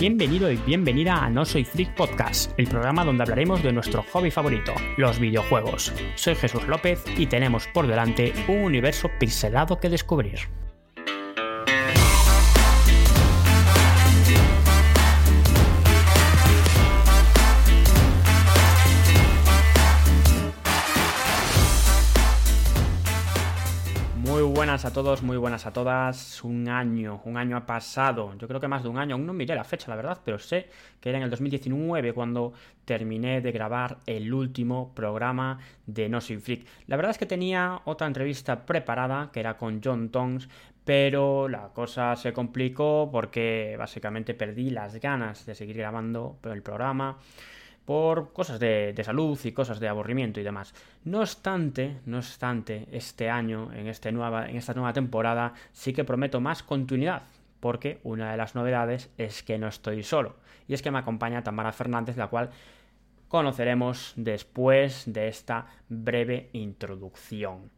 Bienvenido y bienvenida a No Soy Freak Podcast, el programa donde hablaremos de nuestro hobby favorito, los videojuegos. Soy Jesús López y tenemos por delante un universo pixelado que descubrir. Buenas a todos, muy buenas a todas. Un año, un año ha pasado. Yo creo que más de un año. Aún no miré la fecha, la verdad, pero sé que era en el 2019 cuando terminé de grabar el último programa de No Soy Freak. La verdad es que tenía otra entrevista preparada, que era con John Tongs, pero la cosa se complicó porque básicamente perdí las ganas de seguir grabando el programa por cosas de, salud y cosas de aburrimiento y demás. No obstante, no obstante, este año, en, este nueva, en esta nueva temporada, sí que prometo más continuidad, porque una de las novedades es que no estoy solo, y es que me acompaña Tamara Fernández, la cual conoceremos después de esta breve introducción.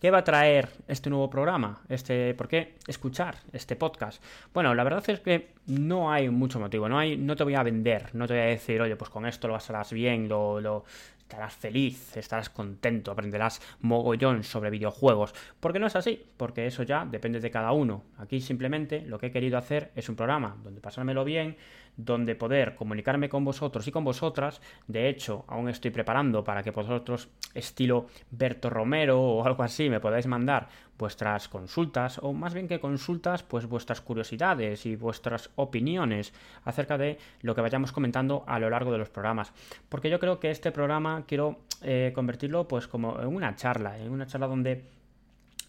¿Qué va a traer este nuevo programa? Este, ¿Por qué escuchar este podcast? Bueno, la verdad es que no hay mucho motivo, no, hay, no te voy a vender, no te voy a decir, oye, pues con esto lo pasarás bien, lo, lo estarás feliz, estarás contento, aprenderás mogollón sobre videojuegos. Porque no es así, porque eso ya depende de cada uno. Aquí simplemente lo que he querido hacer es un programa donde pasármelo bien, donde poder comunicarme con vosotros y con vosotras. De hecho, aún estoy preparando para que vosotros, estilo Berto Romero o algo así, me podáis mandar vuestras consultas, o más bien que consultas, pues vuestras curiosidades y vuestras opiniones acerca de lo que vayamos comentando a lo largo de los programas. Porque yo creo que este programa quiero eh, convertirlo pues como en una charla, en una charla donde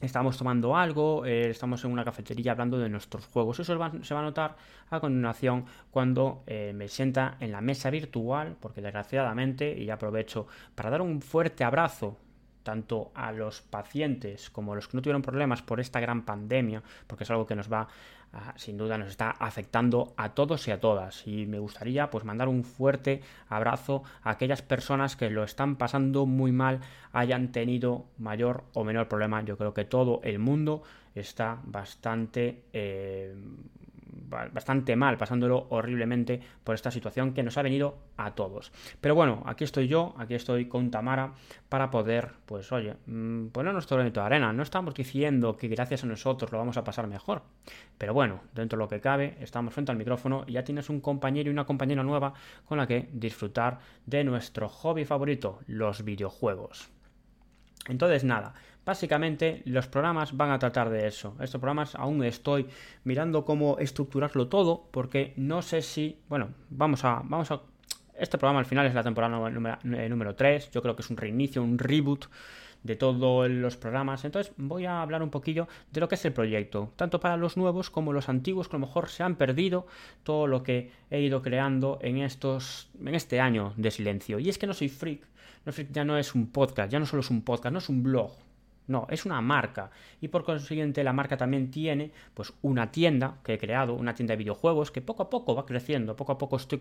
estamos tomando algo, eh, estamos en una cafetería hablando de nuestros juegos. Eso se va a notar a continuación cuando eh, me sienta en la mesa virtual, porque desgraciadamente, y aprovecho para dar un fuerte abrazo tanto a los pacientes como a los que no tuvieron problemas por esta gran pandemia, porque es algo que nos va, sin duda, nos está afectando a todos y a todas. Y me gustaría pues mandar un fuerte abrazo a aquellas personas que lo están pasando muy mal, hayan tenido mayor o menor problema. Yo creo que todo el mundo está bastante eh, bastante mal, pasándolo horriblemente por esta situación que nos ha venido a todos. Pero bueno, aquí estoy yo, aquí estoy con Tamara para poder, pues oye, mm, poner nuestro granito de arena. No estamos diciendo que gracias a nosotros lo vamos a pasar mejor, pero bueno, dentro de lo que cabe, estamos frente al micrófono y ya tienes un compañero y una compañera nueva con la que disfrutar de nuestro hobby favorito, los videojuegos. Entonces, nada, básicamente los programas van a tratar de eso. Estos programas aún estoy mirando cómo estructurarlo todo, porque no sé si, bueno, vamos a, vamos a, este programa al final es la temporada número, número 3, yo creo que es un reinicio, un reboot de todos los programas. Entonces voy a hablar un poquillo de lo que es el proyecto, tanto para los nuevos como los antiguos que a lo mejor se han perdido todo lo que he ido creando en estos en este año de silencio. Y es que no soy freak, no ya no es un podcast, ya no solo es un podcast, no es un blog, no, es una marca. Y por consiguiente la marca también tiene pues una tienda que he creado, una tienda de videojuegos que poco a poco va creciendo. Poco a poco estoy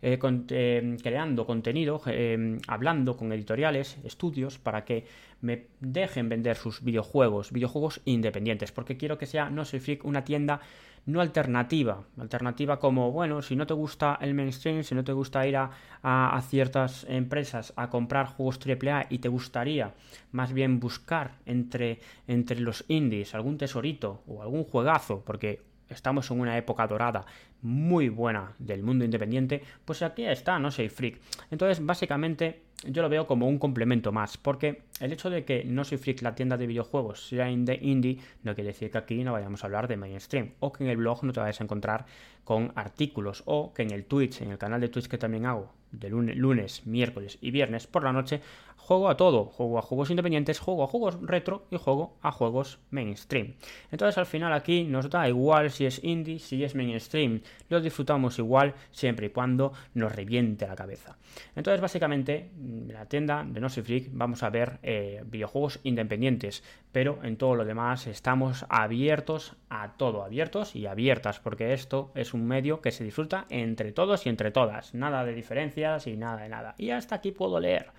eh, eh, creando contenido, eh, hablando con editoriales, estudios, para que me dejen vender sus videojuegos, videojuegos independientes. Porque quiero que sea No Soy Freak una tienda no alternativa. Alternativa como, bueno, si no te gusta el mainstream, si no te gusta ir a, a, ciertas empresas a comprar juegos AAA y te gustaría más bien buscar entre, entre los indies algún tesorito o algún juegazo, porque estamos en una época dorada muy buena del mundo independiente, pues aquí está, no soy freak. Entonces, básicamente, yo lo veo como un complemento más, porque el hecho de que no soy freak la tienda de videojuegos sea indie, no quiere decir que aquí no vayamos a hablar de mainstream, o que en el blog no te vayas a encontrar con artículos, o que en el Twitch, en el canal de Twitch que también hago, de lunes, miércoles y viernes por la noche, juego a todo, juego a juegos independientes, juego a juegos retro y juego a juegos mainstream. Entonces al final aquí nos da igual si es indie, si es mainstream, lo disfrutamos igual siempre y cuando nos reviente la cabeza. Entonces básicamente en la tienda de No Freak vamos a ver eh, videojuegos independientes, pero en todo lo demás estamos abiertos a todo, abiertos y abiertas, porque esto es un medio que se disfruta entre todos y entre todas, nada de diferencias y nada de nada. Y hasta aquí puedo leer.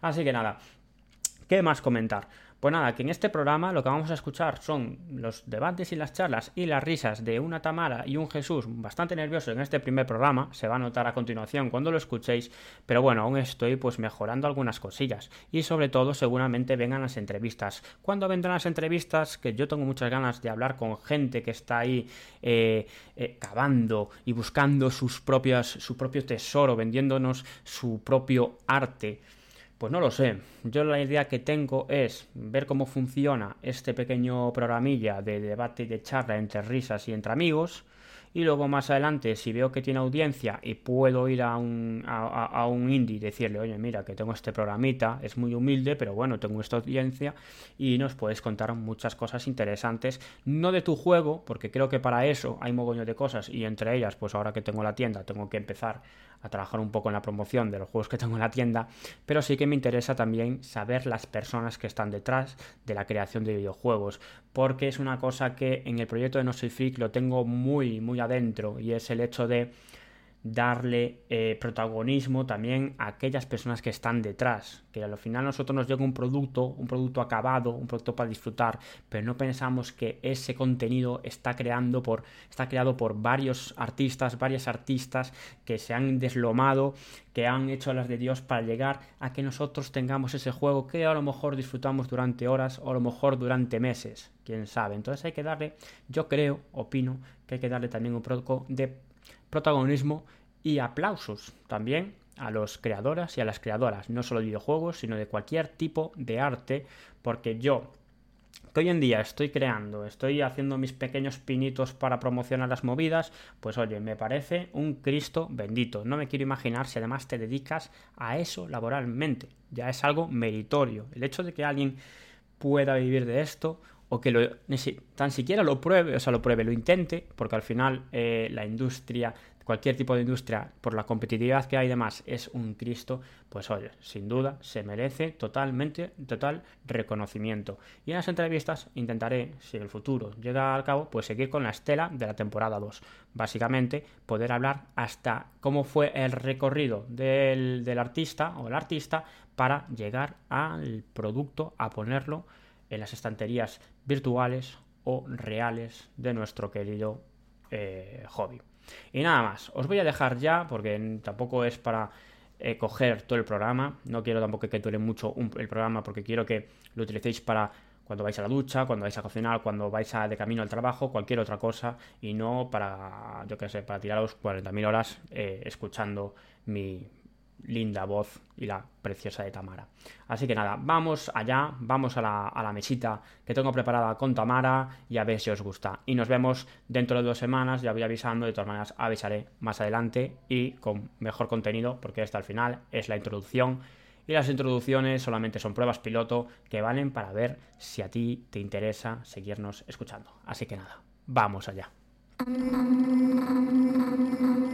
Así que nada, ¿Qué más comentar? Pues nada, que en este programa lo que vamos a escuchar son los debates y las charlas y las risas de una Tamara y un Jesús bastante nerviosos en este primer programa, se va a notar a continuación cuando lo escuchéis, pero bueno, aún estoy pues mejorando algunas cosillas y sobre todo seguramente vengan las entrevistas. ¿Cuándo vendrán las entrevistas? Que yo tengo muchas ganas de hablar con gente que está ahí eh, eh, cavando y buscando sus propias, su propio tesoro, vendiéndonos su propio arte. Pues no lo sé. Yo la idea que tengo es ver cómo funciona este pequeño programilla de debate y de charla entre risas y entre amigos y luego más adelante si veo que tiene audiencia y puedo ir a un, a, un indie y decirle, oye, mira, que tengo este programita, es muy humilde, pero bueno, tengo esta audiencia y nos puedes contar muchas cosas interesantes, no de tu juego, porque creo que para eso hay mogollón de cosas y entre ellas, pues ahora que tengo la tienda, tengo que empezar a trabajar un poco en la promoción de los juegos que tengo en la tienda, pero sí que me interesa también saber las personas que están detrás de la creación de videojuegos, porque es una cosa que en el proyecto de No Soy Freak lo tengo muy, muy adentro y es el hecho de darle eh, protagonismo también a aquellas personas que están detrás, que al final nosotros nos llega un producto, un producto acabado, un producto para disfrutar, pero no pensamos que ese contenido está creando por está creado por varios artistas, varias artistas que se han deslomado, que han hecho las de Dios para llegar a que nosotros tengamos ese juego que a lo mejor disfrutamos durante horas o a lo mejor durante meses, quién sabe. Entonces hay que darle, yo creo, opino que hay que darle también un poco de protagonismo y aplausos también a los creadoras y a las creadoras, no solo de videojuegos, sino de cualquier tipo de arte, porque yo, que hoy en día estoy creando, estoy haciendo mis pequeños pinitos para promocionar las movidas, pues oye, me parece un Cristo bendito. No me quiero imaginar si además te dedicas a eso laboralmente. Ya es algo meritorio. El hecho de que alguien pueda vivir de esto o que lo, tan siquiera lo pruebe, o sea, lo pruebe, lo intente, porque al final eh, la industria, cualquier tipo de industria, por la competitividad que hay y demás, es un Cristo, pues oye, sin duda se merece totalmente, total reconocimiento. Y en las entrevistas intentaré, si el futuro llega al cabo, pues seguir con la estela de la temporada 2. Básicamente, poder hablar hasta cómo fue el recorrido del, del artista o el artista para llegar al producto, a ponerlo en las estanterías virtuales o reales de nuestro querido eh, hobby. Y nada más, os voy a dejar ya porque tampoco es para eh, coger todo el programa, no quiero tampoco que dure mucho el programa porque quiero que lo utilicéis para cuando vais a la ducha, cuando vais a cocinar, cuando vais a, de camino al trabajo, cualquier otra cosa y no para, yo qué sé, para tiraros 40.000 horas eh, escuchando mi, linda voz y la preciosa de Tamara. Así que nada, vamos allá, vamos a la, a la, mesita que tengo preparada con Tamara y a ver si os gusta. Y nos vemos dentro de dos semanas, ya voy avisando, de todas maneras avisaré más adelante y con mejor contenido, porque esta al final es la introducción. Y las introducciones solamente son pruebas piloto que valen para ver si a ti te interesa seguirnos escuchando. Así que nada, vamos allá.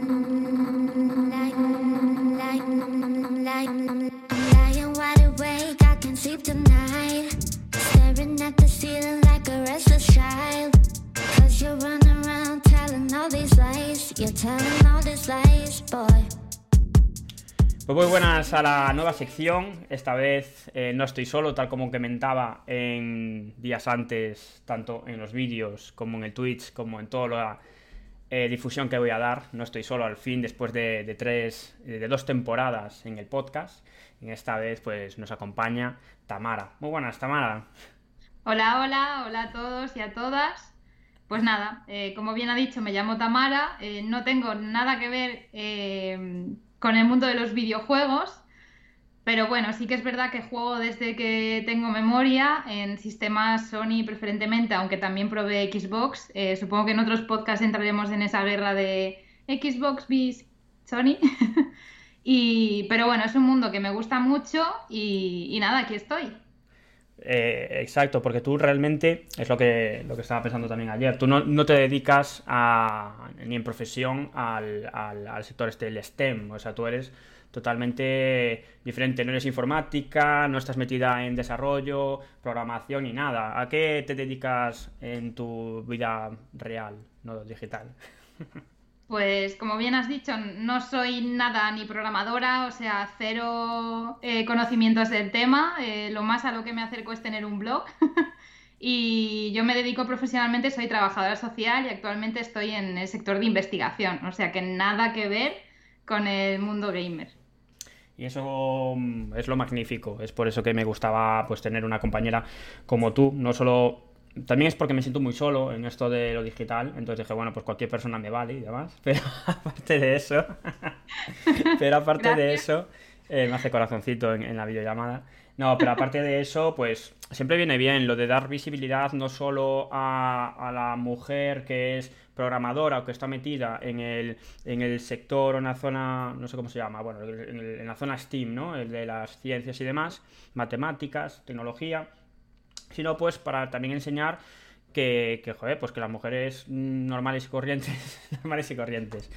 Pues muy buenas a la nueva sección. Esta vez eh, no estoy solo, tal como comentaba en días antes, tanto en los vídeos como en el Twitch, como en toda la eh, difusión que voy a dar. No estoy solo al fin, después de, tres, de dos temporadas en el podcast. En esta vez, pues nos acompaña Tamara. Muy buenas, Tamara. Hola, hola, hola a todos y a todas. Pues nada, eh, como bien ha dicho, me llamo Tamara. Eh, no tengo nada que ver con el mundo de los videojuegos. Pero bueno, sí que es verdad que juego desde que tengo memoria en sistemas Sony preferentemente, aunque también probé Xbox. Eh, supongo que en otros podcasts entraremos en esa guerra de Xbox vs Sony. y, pero bueno, es un mundo que me gusta mucho y, nada, aquí estoy. Eh, exacto, porque tú realmente, es lo que, lo que estaba pensando también ayer, tú no, te dedicas a, ni en profesión al, al, al sector este del STEM, o sea, tú eres totalmente diferente. No eres informática, no estás metida en desarrollo, programación ni nada. ¿A qué te dedicas en tu vida real, no digital? Pues como bien has dicho, no soy nada ni programadora, o sea, cero eh, conocimientos del tema. Eh, lo más a lo que me acerco es tener un blog. y yo me dedico profesionalmente, soy trabajadora social y actualmente estoy en el sector de investigación, o sea que nada que ver con el mundo gamer. Y eso mm, es lo magnífico, es por eso que me gustaba pues tener una compañera como tú, no solo también es porque me siento muy solo en esto de lo digital, entonces dije, bueno, pues cualquier persona me vale y demás, pero aparte de eso, pero aparte de eso, eh, me hace corazoncito en, la videollamada. No, pero aparte de eso, pues siempre viene bien lo de dar visibilidad no solo a, la mujer que es programadora o que está metida en el, en el sector o en la zona, no sé cómo se llama, bueno, en, la zona STEAM, ¿no? El de las ciencias y demás, matemáticas, tecnología sino pues para también enseñar que, que, pues que las mujeres normales y corrientes, normales y corrientes,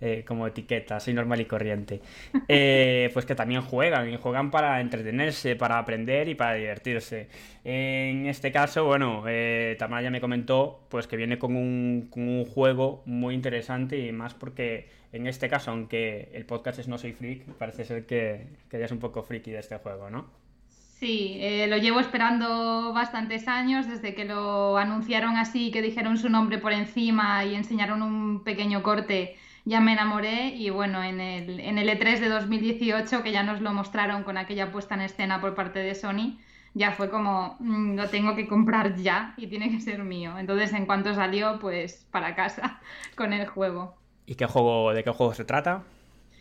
eh, como etiqueta, soy normal y corriente, eh, pues que también juegan, y juegan para entretenerse, para aprender y para divertirse. En este caso, bueno, eh, Tamara ya me comentó, pues que viene con un, con un juego muy interesante y más porque en este caso, aunque el podcast es No Soy Freak, parece ser que, que ya es un poco friki de este juego, ¿no? Sí, eh, lo llevo esperando bastantes años, desde que lo anunciaron así, que dijeron su nombre por encima y enseñaron un pequeño corte, ya me enamoré y bueno, en el, en el E3 de 2018, que ya nos lo mostraron con aquella puesta en escena por parte de Sony, ya fue como, mm, lo tengo que comprar ya y tiene que ser mío. Entonces, en cuanto salió, pues para casa con el juego. ¿Y qué juego, de qué juego se trata?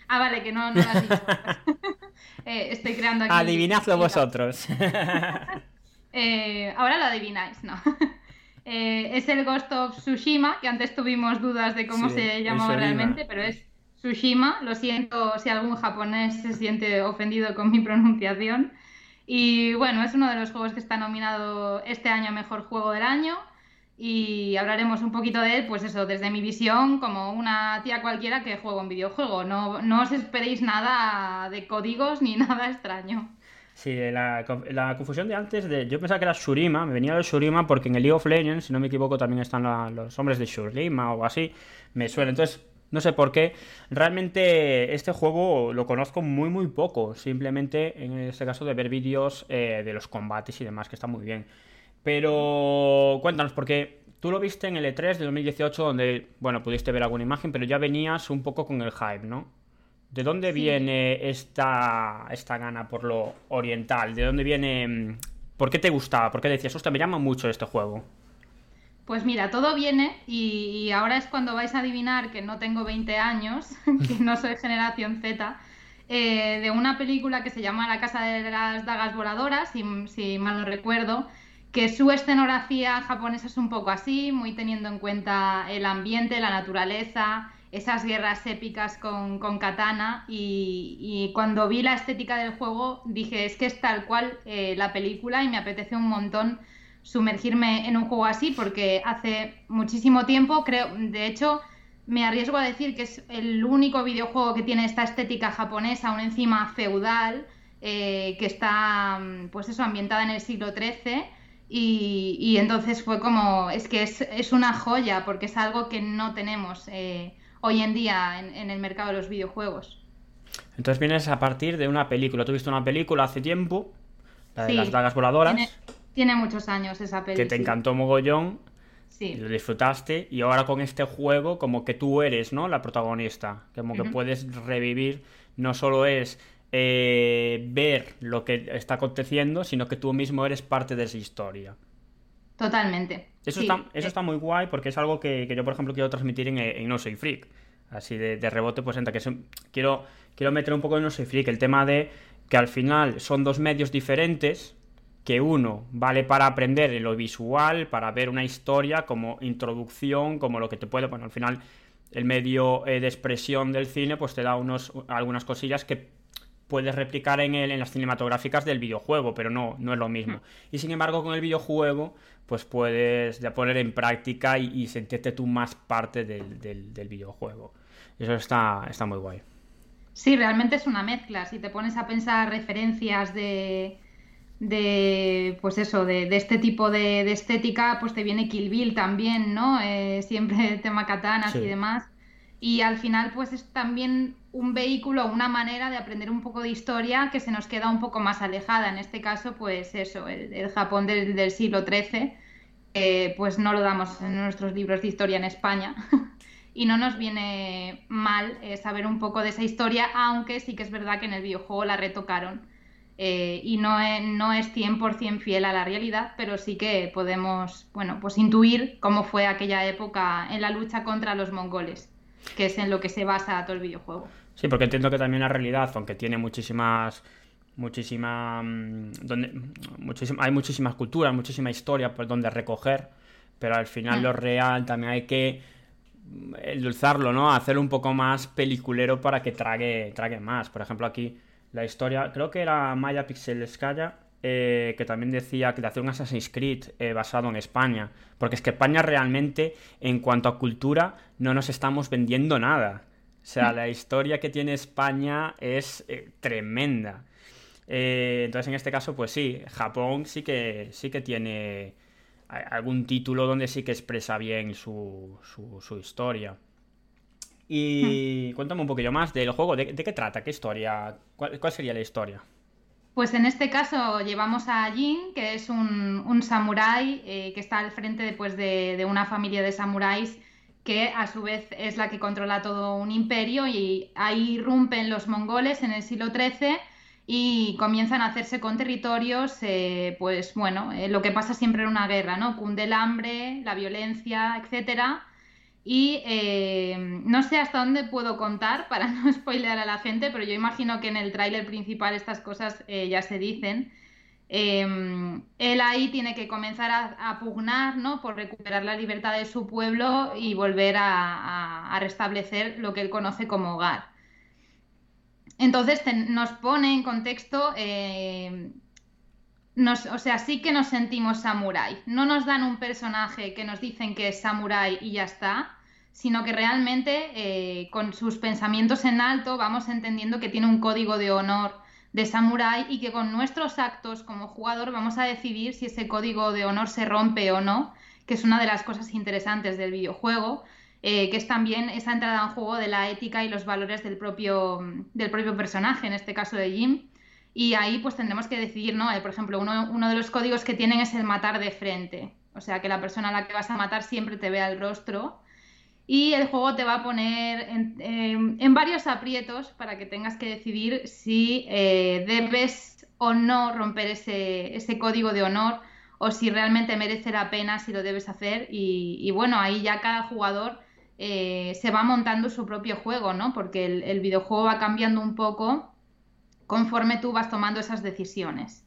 Ah, vale, que no, no lo has dicho. Eh, estoy creando aquí. Adivinadlo vosotros. Eh, ahora lo adivináis, ¿no? Eh, es el Ghost of Tsushima, que antes tuvimos dudas de cómo se llamaba realmente, pero es Tsushima. Lo siento si algún japonés se siente ofendido con mi pronunciación. Y bueno, es uno de los juegos que está nominado este año a Mejor Juego del Año y hablaremos un poquito de él, pues eso, desde mi visión, como una tía cualquiera que juega un videojuego. No, no os esperéis nada de códigos ni nada extraño. Sí, la, confusión de antes, de, yo pensaba que era Shurima, me venía de Shurima porque en el League of Legends, si no me equivoco, también están los hombres de Shurima o así, me suena. Entonces, no sé por qué. Realmente este juego lo conozco muy, muy poco. Simplemente en este caso de ver vídeos eh, de los combates y demás, que está muy bien. Pero cuéntanos, porque tú lo viste en el E3 de 2018, donde, bueno, pudiste ver alguna imagen, pero ya venías un poco con el hype, ¿no? ¿De dónde viene esta, esta gana por lo oriental? ¿De dónde viene...? Mm, ¿Por qué te gustaba? ¿Por qué decías, hostia, me llama mucho este juego? Pues mira, todo viene y, ahora es cuando vais a adivinar que no tengo 20 años, que no soy generación Z, eh, de una película que se llama La Casa de las Dagas Voladoras, si, si mal no recuerdo, que su escenografía japonesa es un poco así, muy teniendo en cuenta el ambiente, la naturaleza, esas guerras épicas con, katana y, cuando vi la estética del juego dije es que es tal cual eh, la película y me apetece un montón sumergirme en un juego así porque hace muchísimo tiempo creo, de hecho me arriesgo a decir que es el único videojuego que tiene esta estética japonesa, aún encima feudal, eh, que está pues eso ambientada en el siglo XIII y, entonces fue como, es que es, una joya porque es algo que no tenemos eh, hoy en día en, el mercado de los videojuegos. Entonces vienes a partir de una película. Tuviste una película hace tiempo, la de las dagas voladoras. Tiene, muchos años esa película. Que te encantó mogollón. Sí. Lo disfrutaste. Y ahora con este juego, como que tú eres, ¿no? La protagonista. Como que puedes revivir. No solo es eh, ver lo que está aconteciendo, sino que tú mismo eres parte de esa historia. Totalmente. Eso, está, eso está muy guay porque es algo que, yo, por ejemplo, quiero transmitir en, No Soy Freak. Así de, rebote, pues entra que quiero, quiero meter un poco en No Soy Freak el tema de que al final son dos medios diferentes, que uno vale para aprender en lo visual, para ver una historia como introducción, como lo que te puede, bueno, al final el medio eh, de expresión del cine pues te da unos, algunas cosillas que puedes replicar en, el, en las cinematográficas del videojuego, pero no, no es lo mismo. Y sin embargo, con el videojuego, pues puedes ya poner en práctica y, sentirte tú más parte del, del, videojuego. Eso está, está muy guay. Sí, realmente es una mezcla. Si te pones a pensar referencias de, de pues eso, de, este tipo de, estética, pues te viene Kill Bill también, ¿no? Eh, siempre tema katanas y demás. Y al final pues es también un vehículo, una manera de aprender un poco de historia que se nos queda un poco más alejada. En este caso, pues eso, el, Japón del, siglo XIII, pues no lo damos en nuestros libros de historia en España. y no nos viene mal eh, saber un poco de esa historia, aunque sí que es verdad que en el videojuego la retocaron. Eh, y no es, no es 100% fiel a la realidad, pero sí que podemos, bueno, pues intuir cómo fue aquella época en la lucha contra los mongoles que es en lo que se basa todo el videojuego. Sí, porque entiendo que también la realidad, aunque tiene muchísimas muchísima mm, donde hay muchísimas culturas, muchísima historia por donde recoger, pero al final mm. lo real también hay que endulzarlo, ¿no? Hacerlo un poco más peliculero para que trague, trague más. Por ejemplo, aquí la historia, creo que era Maya Pixelskaya, eh, que también decía que de hacer un Assassin's Creed eh, basado en España. Porque es que España realmente, en cuanto a cultura, no nos estamos vendiendo nada. O sea, la historia que tiene España es eh, tremenda. entonces, en este caso, pues sí, Japón sí que, sí que tiene algún título donde sí que expresa bien su, su, historia. Y hmm. cuéntame un poquillo más del juego. ¿De, qué trata? ¿Qué historia? ¿Cuál, sería la historia? Pues en este caso llevamos a Jin, que es un, samurái eh, que está al frente de, de, una familia de samuráis que a su vez es la que controla todo un imperio y ahí irrumpen los mongoles en el siglo XIII y comienzan a hacerse con territorios, eh, pues bueno, eh, lo que pasa siempre en una guerra, ¿no? Cunde el hambre, la violencia, etcétera y eh, no sé hasta dónde puedo contar para no spoilear a la gente, pero yo imagino que en el tráiler principal estas cosas eh, ya se dicen. Em, él ahí tiene que comenzar a, pugnar ¿no? por recuperar la libertad de su pueblo y volver a, restablecer lo que él conoce como hogar. Entonces nos pone en contexto, eh, o sea, sí que nos sentimos samurái. No nos dan un personaje que nos dicen que es samurái y ya está, sino que realmente eh, con sus pensamientos en alto vamos entendiendo que tiene un código de honor de samurái y que con nuestros actos como jugador vamos a decidir si ese código de honor se rompe o no, que es una de las cosas interesantes del videojuego, eh, que es también esa entrada en juego de la ética y los valores del propio, del propio personaje, en este caso de Jim. Y ahí pues tendremos que decidir, ¿no? Eh, por ejemplo, uno, uno de los códigos que tienen es el matar de frente. O sea, que la persona a la que vas a matar siempre te vea el rostro y el juego te va a poner en, varios aprietos para que tengas que decidir si eh, debes o no romper ese, código de honor o si realmente merece la pena, si lo debes hacer. Y, bueno, ahí ya cada jugador eh, se va montando su propio juego, ¿no? Porque el videojuego va cambiando un poco conforme tú vas tomando esas decisiones.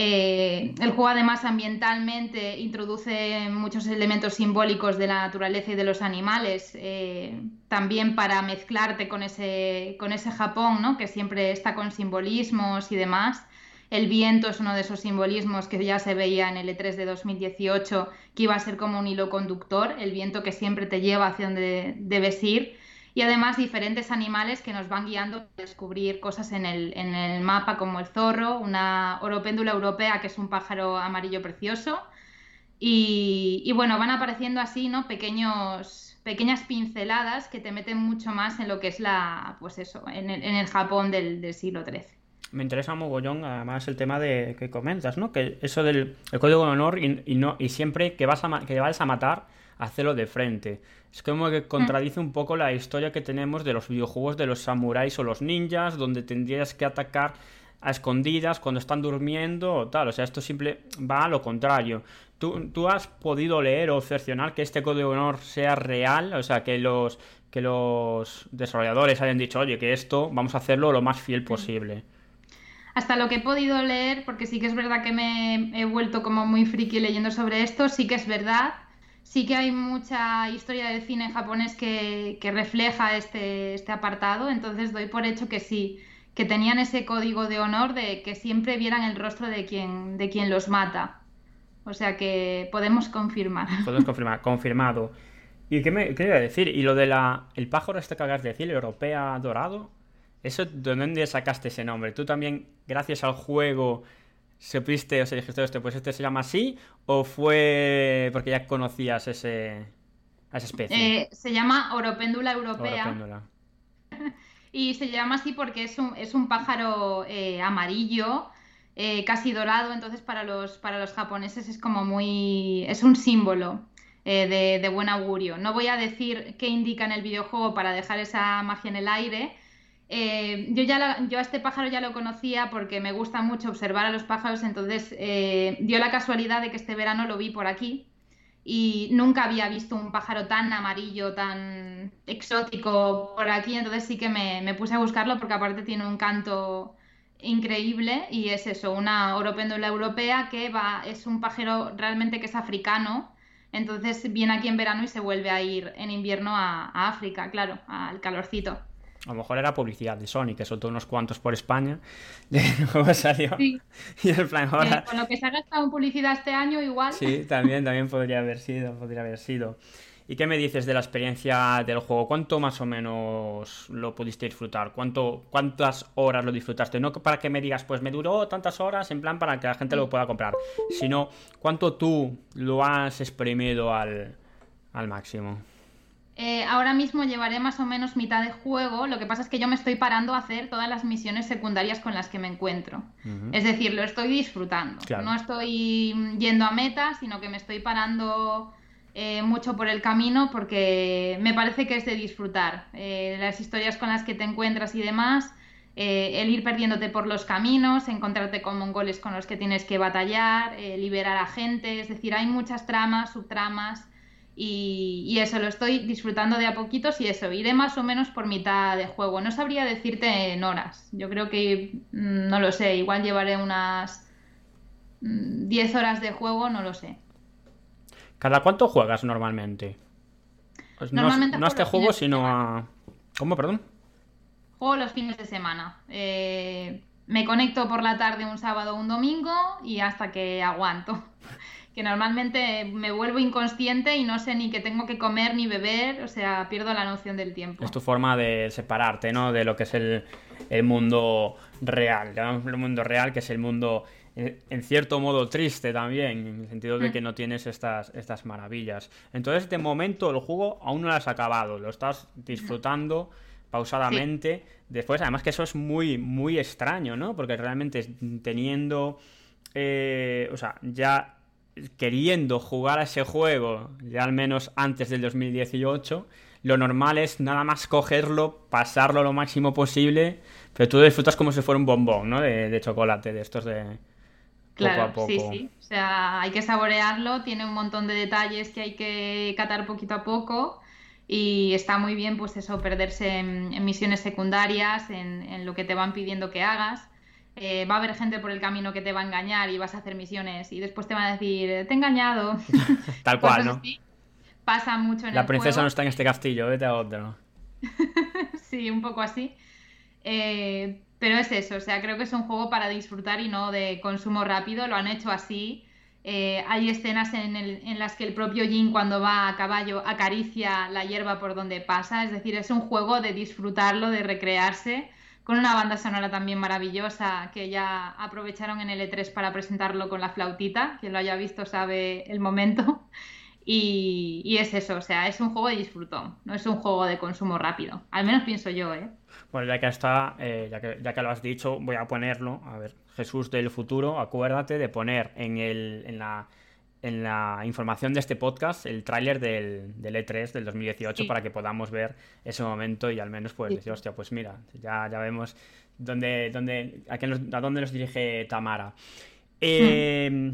Eh, el juego además ambientalmente introduce muchos elementos simbólicos de la naturaleza y de los animales, eh, también para mezclarte con ese, con ese Japón, ¿no? que siempre está con simbolismos y demás. El viento es uno de esos simbolismos que ya se veía en el E3 de 2018, que iba a ser como un hilo conductor, el viento que siempre te lleva hacia donde debes ir y además diferentes animales que nos van guiando a descubrir cosas en el, en el mapa como el zorro, una oropéndula europea que es un pájaro amarillo precioso y, bueno, van apareciendo así, ¿no? Pequeños, pequeñas pinceladas que te meten mucho más en lo que es la, pues eso, en el, en el Japón del, siglo XIII. Me interesa mogollón, además, el tema de que comentas, ¿no? Que eso del código de honor y, no, y siempre que vas a, que vas a matar, hacerlo de frente. Es como que contradice un poco la historia que tenemos de los videojuegos de los samuráis o los ninjas, donde tendrías que atacar a escondidas cuando están durmiendo o tal. O sea, esto simple va a lo contrario. ¿Tú, ¿Tú, has podido leer o cercionar que este código de honor sea real? O sea, que los, que los desarrolladores hayan dicho, oye, que esto vamos a hacerlo lo más fiel posible. Hasta lo que he podido leer, porque sí que es verdad que me he vuelto como muy friki leyendo sobre esto, sí que es verdad sí que hay mucha historia de cine japonés que, refleja este, este, apartado, entonces doy por hecho que sí, que tenían ese código de honor de que siempre vieran el rostro de quien, de quien los mata. O sea que podemos confirmar. Podemos confirmar, confirmado. ¿Y qué me iba a decir? ¿Y lo de la el pájaro este que acabas de decir, europea dorado? ¿Eso de dónde sacaste ese nombre? ¿Tú también, gracias al juego, supiste o sea, dijiste esto, pues este se llama así, o fue porque ya conocías ese, a esa especie. Eh, se llama Oropéndula europea. y se llama así porque es un, es un pájaro eh, amarillo, eh, casi dorado, entonces para los, para los japoneses es como muy... es un símbolo. de, de, buen augurio. No voy a decir qué indica en el videojuego para dejar esa magia en el aire, eh, yo, ya yo a este pájaro ya lo conocía porque me gusta mucho observar a los pájaros, entonces eh, dio la casualidad de que este verano lo vi por aquí y nunca había visto un pájaro tan amarillo, tan exótico por aquí, entonces sí que me, puse a buscarlo porque aparte tiene un canto increíble y es eso, una oropéndula europea que va, es un pájaro realmente que es africano, entonces viene aquí en verano y se vuelve a ir en invierno a África, claro, al calorcito. A lo mejor era publicidad de Sony, que soltó unos cuantos por España. Y luego salió. Sí. Y el plan ahora... con lo que se ha gastado en publicidad este año, igual. Sí, también, también podría haber sido. Podría haber sido. ¿Y qué me dices de la experiencia del juego? ¿Cuánto más o menos lo pudiste disfrutar? ¿Cuánto, ¿Cuántas horas lo disfrutaste? No para que me digas, pues me duró tantas horas, en plan para que la gente lo pueda comprar, sino cuánto tú lo has exprimido al, al máximo. Eh, ahora mismo llevaré más o menos mitad de juego, lo que pasa es que yo me estoy parando a hacer todas las misiones secundarias con las que me encuentro. Es decir, lo estoy disfrutando. No estoy yendo a meta, sino que me estoy parando eh, mucho por el camino porque me parece que es de disfrutar. Eh, las historias con las que te encuentras y demás, el ir perdiéndote por los caminos, encontrarte con mongoles con los que tienes que batallar, liberar a gente, es decir, hay muchas tramas, subtramas y, eso, lo estoy disfrutando de a poquitos y eso, iré más o menos por mitad de juego. No sabría decirte en horas. Yo creo que, mm, no lo sé, igual llevaré unas 10 mm, horas de juego, no lo sé. ¿Cada cuánto juegas normalmente? Pues normalmente no, a este juego, sino a... ¿Cómo, perdón? Juego los fines de semana. Eh, me conecto por la tarde un sábado o un domingo y hasta que aguanto que normalmente me vuelvo inconsciente y no sé ni qué tengo que comer ni beber, o sea, pierdo la noción del tiempo. Es tu forma de separarte, ¿no? De lo que es el, mundo real, el mundo real, que es el mundo eh, en cierto modo triste también, en el sentido de mm. que no tienes estas, estas maravillas. Entonces, de momento, el juego aún no lo has acabado, lo estás disfrutando pausadamente. Después, además que eso es muy, muy extraño, ¿no? Porque realmente teniendo, eh, o sea, ya queriendo jugar a ese juego, ya al menos antes del 2018, lo normal es nada más cogerlo, pasarlo lo máximo posible, pero tú disfrutas como si fuera un bombón, ¿no? De, chocolate, de estos de... Claro, poco a poco. sí, sí. O sea, hay que saborearlo, tiene un montón de detalles que hay que catar poquito a poco y está muy bien, pues eso, perderse en, misiones secundarias, en lo que te van pidiendo que hagas eh, va a haber gente por el camino que te va a engañar y vas a hacer misiones y después te van a decir, te he engañado. Tal cual, ¿no? Pasa mucho en La princesa no está en este castillo, vete a otro. sí, un poco así. Eh, pero es eso, o sea, creo que es un juego para disfrutar y no de consumo rápido, lo han hecho así. Eh, hay escenas en, en, las que el propio Jin cuando va a caballo acaricia la hierba por donde pasa, es decir, es un juego de disfrutarlo, de recrearse con una banda sonora también maravillosa que ya aprovecharon en el E3 para presentarlo con la flautita. Quien lo haya visto sabe el momento. Y, es eso, o sea, es un juego de disfrutón, no es un juego de consumo rápido. Al menos pienso yo, ¿eh? Bueno, ya que está, eh, ya, que, ya que lo has dicho, voy a ponerlo. A ver, Jesús del futuro, acuérdate de poner en, el, en la en la información de este podcast el tráiler del, E3 del 2018 para que podamos ver ese momento y al menos pues decir, hostia, pues mira, ya, ya vemos dónde, dónde, a, dónde nos dirige Tamara. Eh,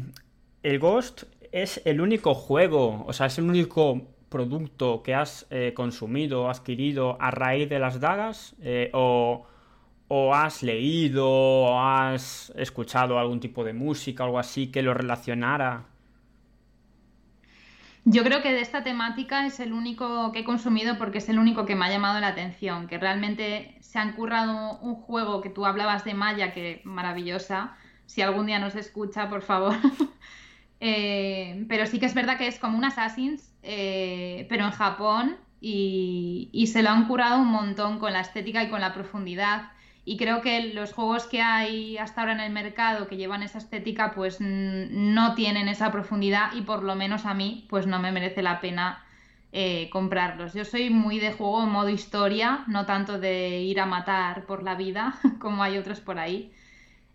el Ghost es el único juego, o sea, es el único producto que has eh, consumido, adquirido a raíz de las dagas eh, o, o has leído o has escuchado algún tipo de música o algo así que lo relacionara yo creo que de esta temática es el único que he consumido porque es el único que me ha llamado la atención, que realmente se han currado un juego que tú hablabas de Maya, que maravillosa. Si algún día nos escucha, por favor. Eh, pero sí que es verdad que es como un Assassin's, eh, pero en Japón y, y, se lo han curado un montón con la estética y con la profundidad y creo que los juegos que hay hasta ahora en el mercado que llevan esa estética pues no tienen esa profundidad y por lo menos a mí pues no me merece la pena eh, comprarlos. Yo soy muy de juego en modo historia, no tanto de ir a matar por la vida, como hay otros por ahí.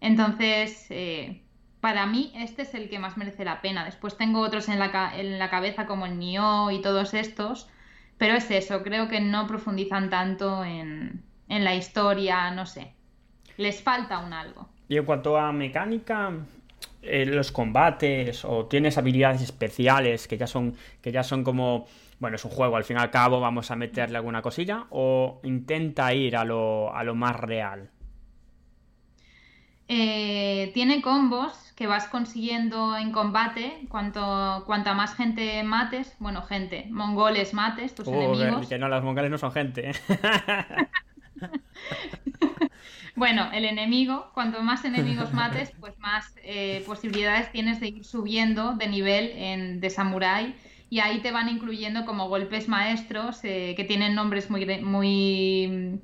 Entonces, eh, para mí este es el que más merece la pena. Después tengo otros en la, en la cabeza como el Nioh y todos estos, pero es eso, creo que no profundizan tanto en, en la historia, no sé. Les falta un algo. Y en cuanto a mecánica, eh, los combates o tienes habilidades especiales que ya son que ya son como bueno es un juego al fin y al cabo vamos a meterle alguna cosilla o intenta ir a lo, a lo más real eh, tiene combos que vas consiguiendo en combate cuanto cuanta más gente mates bueno gente mongoles mates tus enemigos que no los mongoles no son gente Bueno, el enemigo, cuanto más enemigos mates, pues más eh, posibilidades tienes de ir subiendo de nivel en, de samurai y ahí te van incluyendo como golpes maestros eh, que tienen nombres muy, muy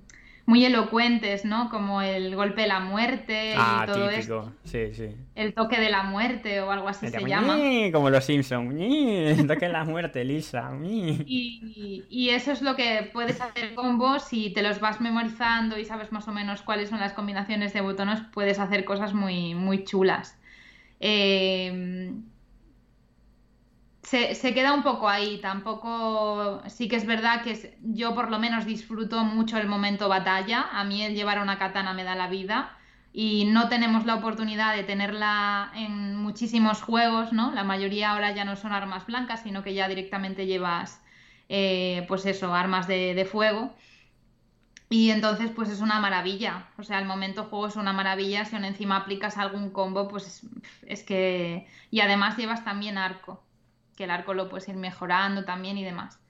muy elocuentes, ¿no? Como el golpe de la muerte y ah, todo típico. Sí, sí. El toque de la muerte o algo así se llama. Como los Simpsons. El toque de la muerte, Lisa. Y, y, eso es lo que puedes hacer con vos si te los vas memorizando y sabes más o menos cuáles son las combinaciones de botones, puedes hacer cosas muy, muy chulas. Eh, se, queda un poco ahí, tampoco, sí que es verdad que yo por lo menos disfruto mucho el momento batalla, a mí el llevar una katana me da la vida y no tenemos la oportunidad de tenerla en muchísimos juegos, ¿no? La mayoría ahora ya no son armas blancas, sino que ya directamente llevas, eh, pues eso, armas de, de fuego. Y entonces, pues es una maravilla. O sea, el momento juego es una maravilla. Si aún encima aplicas algún combo, pues es que. Y además llevas también arco que el arco lo puedes ir mejorando también y demás.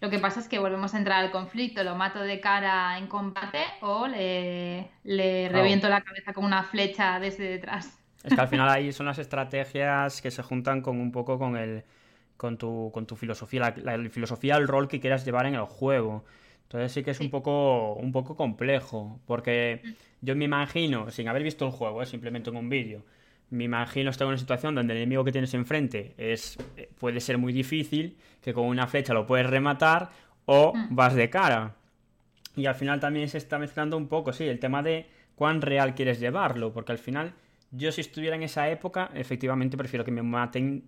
Lo que pasa es que volvemos a entrar al conflicto, lo mato de cara en combate o le, reviento la cabeza con una flecha desde detrás. Es que al final ahí son las estrategias que se juntan con un poco con el con tu, con tu filosofía, la, filosofía del rol que quieras llevar en el juego. Entonces sí que es un poco un poco complejo, porque mm. yo me imagino, sin haber visto el juego, es simplemente en un vídeo, me imagino estar en una situación donde el enemigo que tienes enfrente es, eh, puede ser muy difícil, que con una flecha lo puedes rematar o mm. vas de cara. Y al final también se está mezclando un poco, sí, el tema de cuán real quieres llevarlo, porque al final yo si estuviera en esa época, efectivamente prefiero que me maten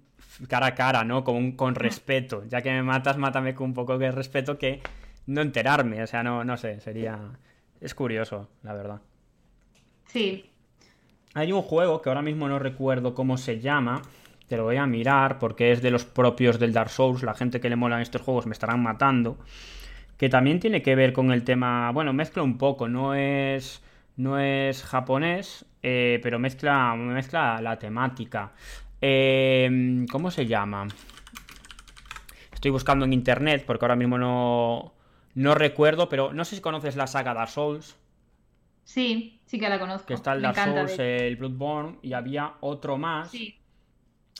cara a cara, ¿no? Con, con mm. respeto. Ya que me matas, mátame con un poco de respeto que no enterarme. O sea, no, no sé, sería... Es curioso, la verdad. Sí, hay un juego que ahora mismo no recuerdo cómo se llama. Te lo voy a mirar porque es de los propios del Dark Souls. La gente que le molan estos juegos me estarán matando. Que también tiene que ver con el tema. Bueno, mezcla un poco. No es. No es japonés. Eh, pero mezcla. Mezcla la temática. Em, ¿Cómo se llama? Estoy buscando en internet porque ahora mismo no. No recuerdo, pero no sé si conoces la saga Dark Souls. Sí, sí que la conozco. Que está el Dark Souls, el Bloodborne, y había otro más. Sí.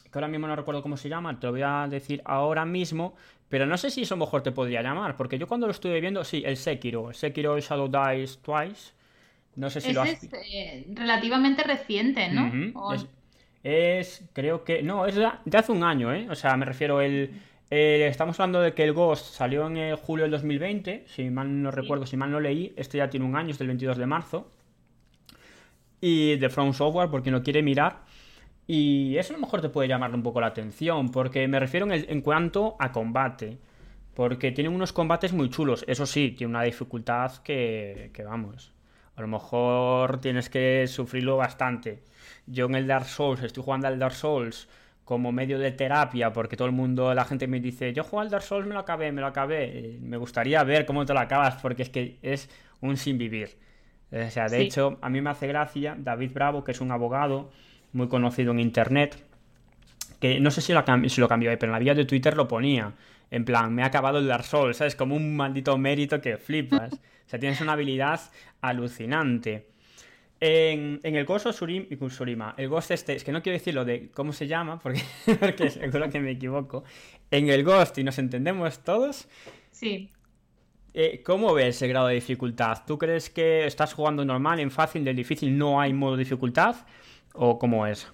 Que ahora mismo no recuerdo cómo se llama, te lo voy a decir ahora mismo. Pero no sé si eso mejor te podría llamar, porque yo cuando lo estuve viendo, sí, el Sekiro. El Sekiro Shadow Dice Twice. No sé si lo has... es eh, relativamente reciente, ¿no? es, creo que, no, es de, hace un año, ¿eh? O sea, me refiero el, estamos hablando de que el Ghost salió en el julio del 2020, si mal no recuerdo, si mal no leí, este ya tiene un año, es del 22 de marzo. Y de From Software, por quien lo quiere mirar. Y eso a lo mejor te puede llamar un poco la atención, porque me refiero en, cuanto a combate. Porque tiene unos combates muy chulos. Eso sí, tiene una dificultad que, que vamos. A lo mejor tienes que sufrirlo bastante. Yo en el Dark Souls, estoy jugando al Dark Souls como medio de terapia, porque todo el mundo, la gente me dice, yo juego al Dark Souls, me lo acabé, me lo acabé. Me gustaría ver cómo te lo acabas, porque es que es un sin vivir. O sea, de hecho, a mí me hace gracia David Bravo, que es un abogado muy conocido en internet, que no sé si lo, si lo cambió, pero en la vía de Twitter lo ponía. En plan, me ha acabado el Dark Souls, ¿sabes? Como un maldito mérito que flipas. O sea, tienes una habilidad alucinante. En, el Ghost Surima, el Ghost este, es que no quiero decirlo de cómo se llama, porque, porque seguro que me equivoco. En el Ghost, y nos entendemos todos. Sí. Eh, ¿Cómo ves el grado de dificultad? ¿Tú crees que estás jugando normal, en fácil, del difícil no hay modo dificultad? ¿O cómo es?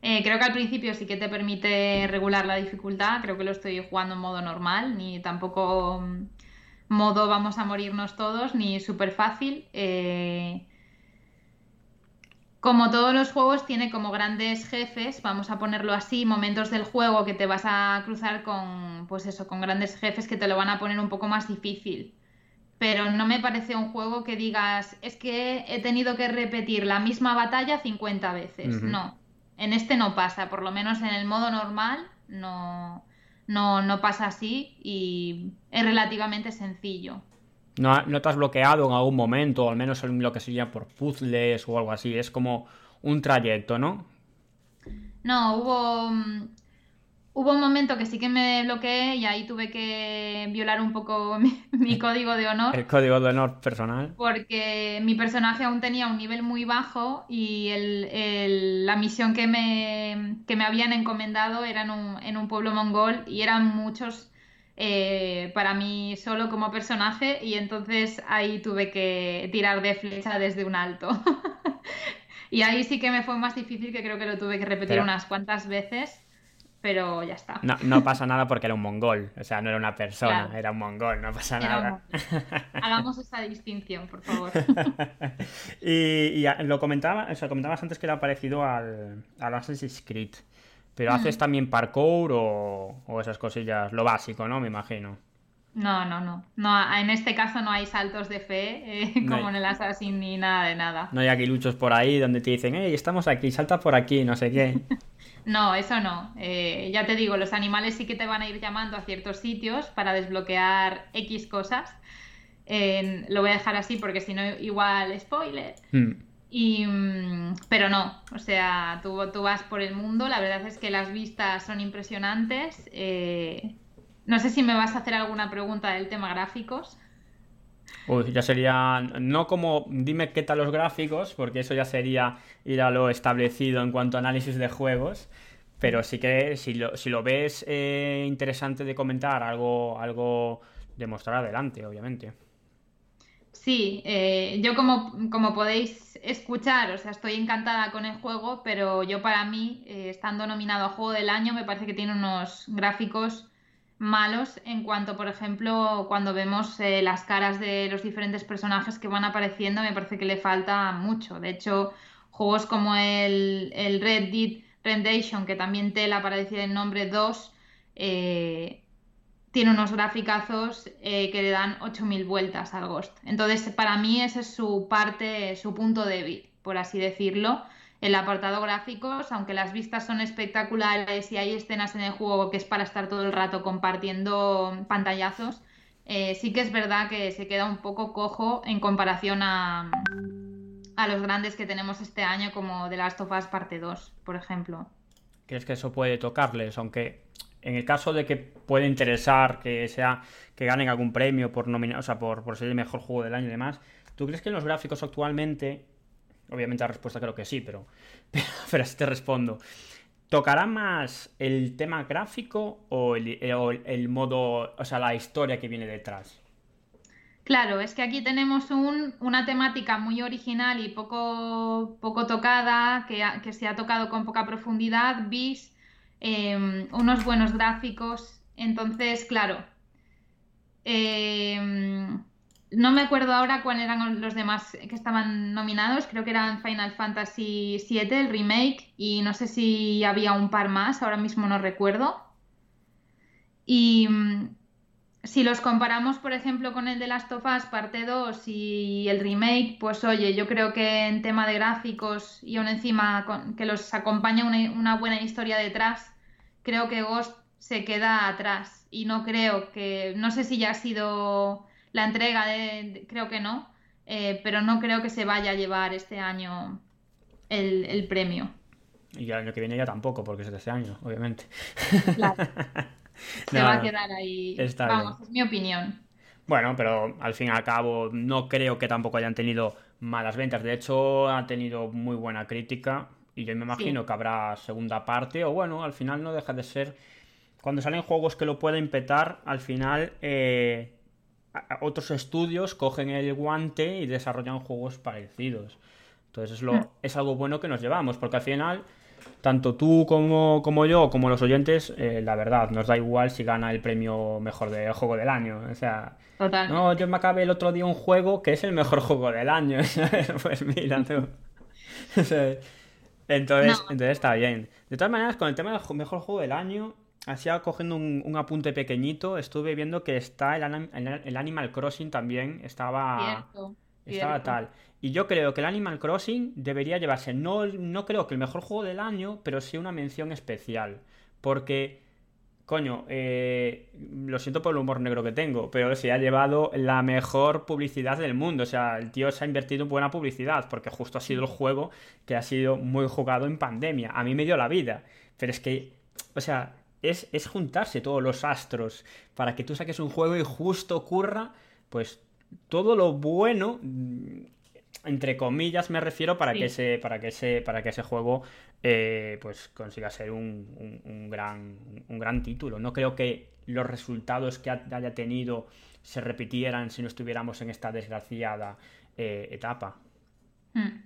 Eh, creo que al principio sí que te permite regular la dificultad, creo que lo estoy jugando en modo normal, ni tampoco mm, modo vamos a morirnos todos, ni súper fácil. Eh, como todos los juegos, tiene como grandes jefes, vamos a ponerlo así, momentos del juego que te vas a cruzar con, pues eso, con grandes jefes que te lo van a poner un poco más difícil. Pero no me parece un juego que digas, es que he tenido que repetir la misma batalla 50 veces. No, en este no pasa, por lo menos en el modo normal no, no, no pasa así y es relativamente sencillo. No, no te has bloqueado en algún momento, o al menos en lo que sería por puzzles o algo así. Es como un trayecto, ¿no? No, hubo, mm, hubo un momento que sí que me bloqueé y ahí tuve que violar un poco mi, código de honor. El código de honor personal. Porque mi personaje aún tenía un nivel muy bajo y el, la misión que me, que me habían encomendado era en un, en un pueblo mongol y eran muchos eh, para mí solo como personaje y entonces ahí tuve que tirar de flecha desde un alto. y ahí sí que me fue más difícil, que creo que lo tuve que repetir unas cuantas veces, pero ya está. No, pasa nada porque era un mongol, o sea, no era una persona, era un mongol, no pasa nada. Hagamos esa distinción, por favor. y, lo comentaba, o sea, comentabas antes que era parecido al, al Assassin's Creed. Pero haces mm. también parkour o, esas cosillas, lo básico, ¿no? Me imagino. No, no, no. no en este caso no hay saltos de fe, eh, como en el Assassin, ni nada de nada. No hay aguiluchos por ahí donde te dicen, hey, estamos aquí, salta por aquí, no sé qué. no, eso no. Eh, ya te digo, los animales sí que te van a ir llamando a ciertos sitios para desbloquear X cosas. lo voy a dejar así porque si no, igual spoiler. Mm. Y, mm, pero no, o sea, tú, tú, vas por el mundo, la verdad es que las vistas son impresionantes. Eh, no sé si me vas a hacer alguna pregunta del tema gráficos. Uy, ya sería, no como dime qué tal los gráficos, porque eso ya sería ir a lo establecido en cuanto a análisis de juegos, pero sí que si lo, si lo ves eh, interesante de comentar, algo, algo de mostrar adelante, obviamente. Sí, eh, yo como, como, podéis escuchar, o sea, estoy encantada con el juego, pero yo para mí, eh, estando nominado a Juego del Año, me parece que tiene unos gráficos malos en cuanto, por ejemplo, cuando vemos eh, las caras de los diferentes personajes que van apareciendo, me parece que le falta mucho. De hecho, juegos como el, el Red Dead Redemption, que también tela para decir el nombre 2, tiene unos graficazos eh, que le dan 8.000 vueltas al Ghost. Entonces, para mí ese es su parte, su punto débil, por así decirlo. El apartado gráficos, aunque las vistas son espectaculares y hay escenas en el juego que es para estar todo el rato compartiendo pantallazos, eh, sí que es verdad que se queda un poco cojo en comparación a, a los grandes que tenemos este año, como The Last of Us Parte 2, por ejemplo. ¿Crees que eso puede tocarles? Aunque en el caso de que pueda interesar que sea que ganen algún premio por nominar, o sea, por, ser el mejor juego del año y demás, ¿tú crees que en los gráficos actualmente, obviamente la respuesta creo que sí, pero, pero, así te respondo, ¿tocará más el tema gráfico o el, el, modo, o sea, la historia que viene detrás? Claro, es que aquí tenemos un, una temática muy original y poco, poco tocada, que, que se ha tocado con poca profundidad, bis Em, unos buenos gráficos. Entonces, claro, em, no me acuerdo ahora cuáles eran los demás que estaban nominados. Creo que eran Final Fantasy VII, el remake, y no sé si había un par más, ahora mismo no recuerdo. Y si los comparamos, por ejemplo, con el de Last of Us parte 2 y el remake, pues oye, yo creo que en tema de gráficos y aún encima que los acompaña una, buena historia detrás, creo que Ghost se queda atrás y no creo que, no sé si ya ha sido la entrega de, creo que no, eh, pero no creo que se vaya a llevar este año el, premio. Y el año que viene ya tampoco, porque es de este año, obviamente. Claro. Se va a quedar ahí. Vamos, es mi opinión. Bueno, pero al fin y al cabo no creo que tampoco hayan tenido malas ventas. De hecho, ha tenido muy buena crítica y yo me imagino que habrá segunda parte o bueno, al final no deja de ser... Cuando salen juegos que lo pueden petar, al final eh, otros estudios cogen el guante y desarrollan juegos parecidos. Entonces es, lo, hmm. es algo bueno que nos llevamos, porque al final tanto tú como, como yo, como los oyentes, eh, la verdad, nos da igual si gana el premio mejor de juego del año. O sea, no, yo me acabé el otro día un juego que es el mejor juego del año. pues mira tú. entonces, entonces está bien. De todas maneras, con el tema del mejor juego del año, así cogiendo un, apunte pequeñito, estuve viendo que está el, el Animal Crossing también, estaba, estaba tal. Y yo creo que el Animal Crossing debería llevarse, no, no creo que el mejor juego del año, pero sí una mención especial. Porque, coño, eh, lo siento por el humor negro que tengo, pero se ha llevado la mejor publicidad del mundo. O sea, el tío se ha invertido en buena publicidad, porque justo ha sido el juego que ha sido muy jugado en pandemia. A mí me dio la vida. Pero es que, o sea, es, es juntarse todos los astros para que tú saques un juego y justo ocurra, pues todo lo bueno entre comillas me refiero para que ese para que ese para que ese juego eh, pues consiga ser un, gran un gran título. No creo que los resultados que haya tenido se repitieran si no estuviéramos en esta desgraciada eh, etapa. Hmm.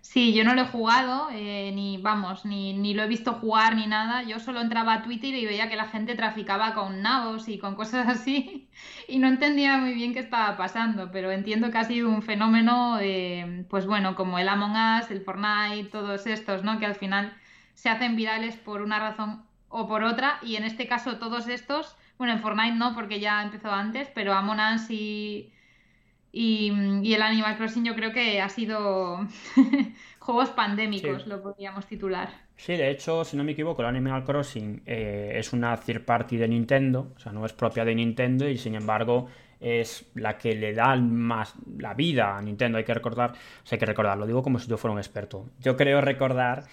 Sí, yo no lo he jugado, eh, ni vamos, ni, ni, lo he visto jugar ni nada. Yo solo entraba a Twitter y veía que la gente traficaba con nabos y con cosas así y no entendía muy bien qué estaba pasando, pero entiendo que ha sido un fenómeno, eh, pues bueno, como el Among Us, el Fortnite, todos estos, ¿no? Que al final se hacen virales por una razón o por otra y en este caso todos estos, bueno, en Fortnite no porque ya empezó antes, pero Among Us y y, el Animal Crossing yo creo que ha sido juegos pandémicos, lo podríamos titular. Sí, de hecho, si no me equivoco, el Animal Crossing eh, es una third party de Nintendo, o sea, no es propia de Nintendo y sin embargo es la que le da más la vida a Nintendo. Hay que recordar, o sea, hay que recordar, lo digo como si yo fuera un experto. Yo creo recordar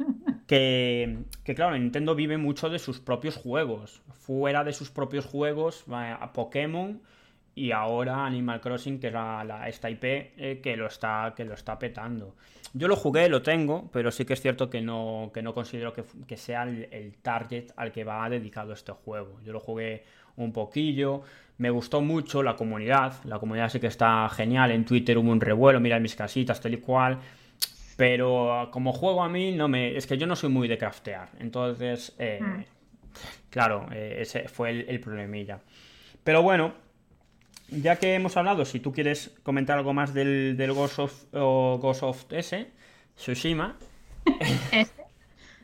que, que, claro, Nintendo vive mucho de sus propios juegos. Fuera de sus propios juegos, a Pokémon y ahora Animal Crossing, que es la, esta IP eh, que, lo está, que lo está petando. Yo lo jugué, lo tengo, pero sí que es cierto que no, que no considero que, sea el, target al que va dedicado este juego. Yo lo jugué un poquillo, me gustó mucho la comunidad, la comunidad sí que está genial, en Twitter hubo un revuelo, mira mis casitas, tal y cual, pero como juego a mí no me... es que yo no soy muy de craftear, entonces, eh, hmm. claro, eh, ese fue el, el problemilla. Pero bueno, ya que hemos hablado, si tú quieres comentar algo más del, del Ghost of, o Ghost of S, Tsushima.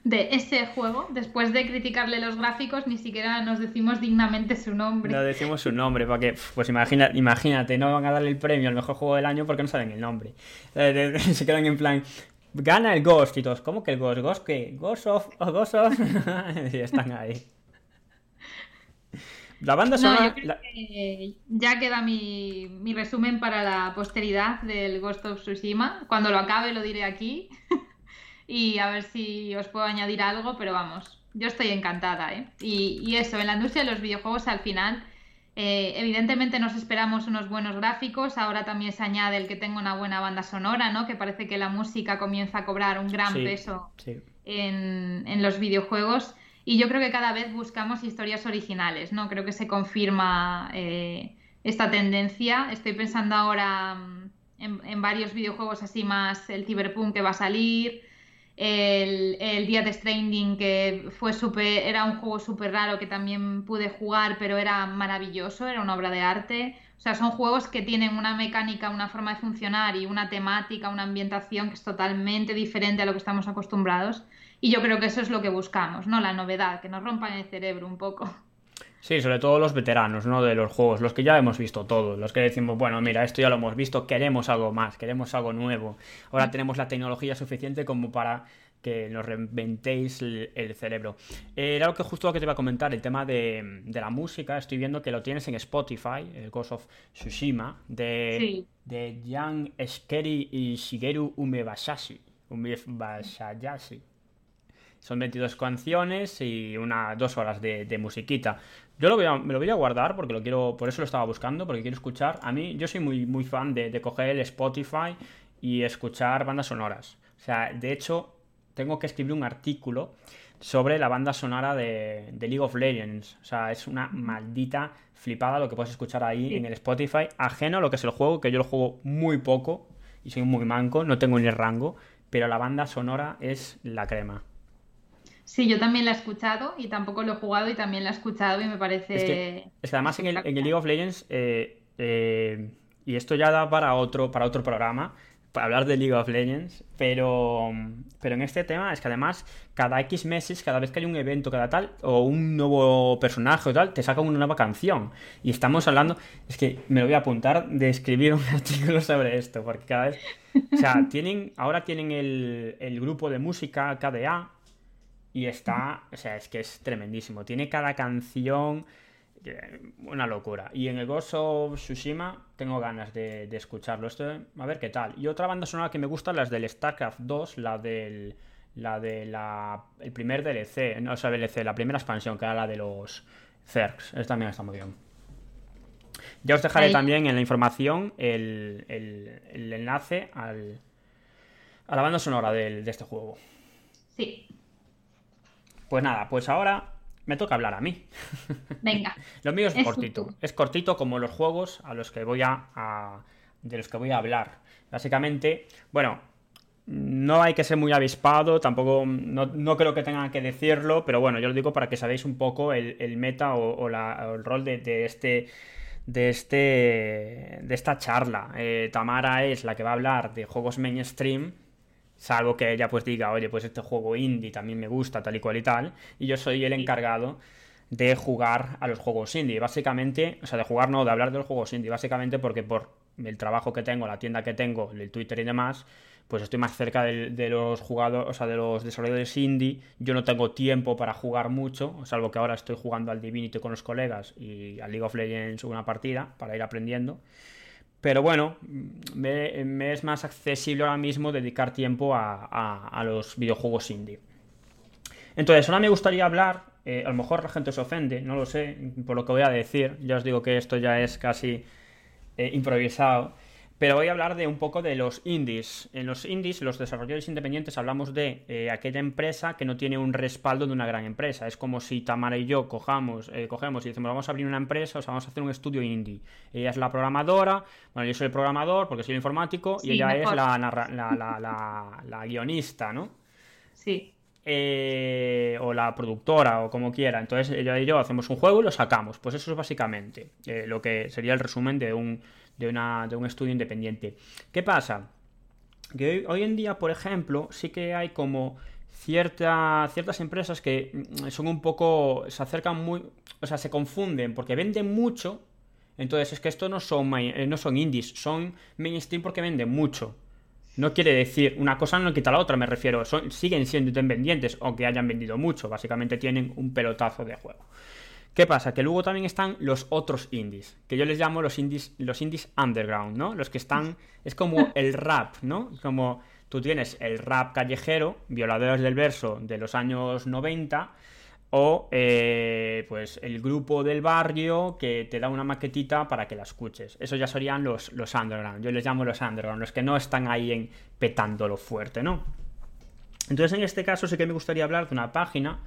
de ese juego, después de criticarle los gráficos, ni siquiera nos decimos dignamente su nombre. No decimos su nombre, porque, pues imagina, imagínate, no van a darle el premio al mejor juego del año porque no saben el nombre. Eh, se quedan en plan, gana el Ghost y todos, ¿cómo que el Ghost? ¿Ghost qué? ¿Ghost of? ¿Ghost of? y están ahí. La banda sonora. ya queda mi, mi, resumen para la posteridad del Ghost of Tsushima. Cuando lo acabe lo diré aquí. y a ver si os puedo añadir algo, pero vamos, yo estoy encantada. ¿eh? Y, y eso, en la industria de los videojuegos al final. Eh, evidentemente nos esperamos unos buenos gráficos, ahora también se añade el que tenga una buena banda sonora, ¿no? Que parece que la música comienza a cobrar un gran peso En, en, los videojuegos. Y yo creo que cada vez buscamos historias originales, ¿no? Creo que se confirma eh, esta tendencia. Estoy pensando ahora mm, en, varios videojuegos así más, el Cyberpunk que va a salir, el, el Death Stranding que fue super, era un juego súper raro que también pude jugar, pero era maravilloso, era una obra de arte. O sea, son juegos que tienen una mecánica, una forma de funcionar y una temática, una ambientación que es totalmente diferente a lo que estamos acostumbrados. Y yo creo que eso es lo que buscamos, ¿no? La novedad, que nos rompan el cerebro un poco. Sí, sobre todo los veteranos, ¿no? De los juegos, los que ya hemos visto todos, los que decimos, bueno, mira, esto ya lo hemos visto, queremos algo más, queremos algo nuevo. Ahora tenemos la tecnología suficiente como para que nos reinventéis el, cerebro. Eh, era lo que justo lo que te iba a comentar, el tema de, la música. Estoy viendo que lo tienes en Spotify, el Ghost of Tsushima, de, de Jan Eskeri y Shigeru Umebayashi. Umebayashi. Son 22 canciones y una, dos horas de, musiquita. Yo lo voy a, me lo voy a guardar porque lo quiero, por eso lo estaba buscando, porque quiero escuchar. A mí, yo soy muy, muy fan de, coger el Spotify y escuchar bandas sonoras. O sea, de hecho, tengo que escribir un artículo sobre la banda sonora de, League of Legends. O sea, es una maldita flipada lo que puedes escuchar ahí en el Spotify. Ajeno a lo que es el juego, que yo lo juego muy poco y soy muy manco, no tengo ni el rango, pero la banda sonora es la crema. Sí, yo también la he escuchado y tampoco lo he jugado y también la he escuchado y me parece... Es que, además en el, League of Legends, eh, eh, y esto ya da para otro, para otro programa, para hablar de League of Legends, pero, pero en este tema es que además cada X meses, cada vez que hay un evento, cada tal, o un nuevo personaje o tal, te saca una nueva canción. Y estamos hablando, es que me lo voy a apuntar de escribir un artículo sobre esto, porque cada vez... O sea, tienen, ahora tienen el, el grupo de música KDA, y está, o sea, es que es tremendísimo. Tiene cada canción una locura. Y en el Ghost of Tsushima tengo ganas de, escucharlo. Esto, a ver qué tal. Y otra banda sonora que me gusta, las del StarCraft 2, la del. La de la. El primer DLC, no o sea, DLC, la primera expansión, que era la de los Zergs. Esta también está muy bien. Ya os dejaré también en la información el, el, enlace al, a la banda sonora de este juego. Sí. Pues nada, pues ahora me toca hablar a mí. Venga. Lo mío es, cortito. Es cortito como los juegos a los que voy a, de los que voy a hablar. Básicamente, bueno, no hay que ser muy avispado, tampoco no, creo que tengan que decirlo, pero bueno, yo lo digo para que sabéis un poco el, meta o, el rol de, este de este de esta charla. Eh, Tamara es la que va a hablar de juegos mainstream Salvo que ella pues diga, oye, pues este juego indie también me gusta, tal y cual y tal. Y yo soy el encargado de jugar a los juegos indie. Básicamente, o sea, de jugar no, de hablar de los juegos indie. Básicamente porque por el trabajo que tengo, la tienda que tengo, el Twitter y demás, pues estoy más cerca de, los jugadores, o sea, de los desarrolladores indie. Yo no tengo tiempo para jugar mucho, salvo que ahora estoy jugando al Divinity con los colegas y al League of Legends una partida para ir aprendiendo. Pero bueno, me, es más accesible ahora mismo dedicar tiempo a, los videojuegos indie. Entonces, ahora me gustaría hablar, eh, a lo mejor la gente se ofende, no lo sé, por lo que voy a decir, ya os digo que esto ya es casi eh, improvisado, pero voy a hablar de un poco de los indies. En los indies, los desarrolladores independientes, hablamos de eh, aquella empresa que no tiene un respaldo de una gran empresa. Es como si Tamara y yo cojamos, eh, cogemos y decimos, vamos a abrir una empresa, o sea, vamos a hacer un estudio indie. Ella es la programadora, bueno, yo soy el programador porque soy el informático, y ella es la, la, guionista, ¿no? Sí. Eh, o la productora, o como quiera. Entonces ella y yo hacemos un juego y lo sacamos. Pues eso es básicamente lo que sería el resumen de un de, una, de un estudio independiente. ¿Qué pasa? Que hoy, en día, por ejemplo, sí que hay como cierta, ciertas empresas que mm, son un poco. se acercan muy. o sea, se confunden porque venden mucho. Entonces es que estos no son, eh, no son indies, son mainstream porque venden mucho. No quiere decir, una cosa no quita la otra, me refiero, son, siguen siendo independientes, aunque hayan vendido mucho, básicamente tienen un pelotazo de juego. ¿Qué pasa? Que luego también están los otros indies, que yo les llamo los indies, los indies underground, ¿no? Los que están, es como el rap, ¿no? Como tú tienes el rap callejero, violadores del verso de los años 90, o eh, pues el grupo del barrio que te da una maquetita para que la escuches. Eso ya serían los, los underground, yo les llamo los underground, los que no están ahí en petándolo fuerte, ¿no? Entonces en este caso sí que me gustaría hablar de una página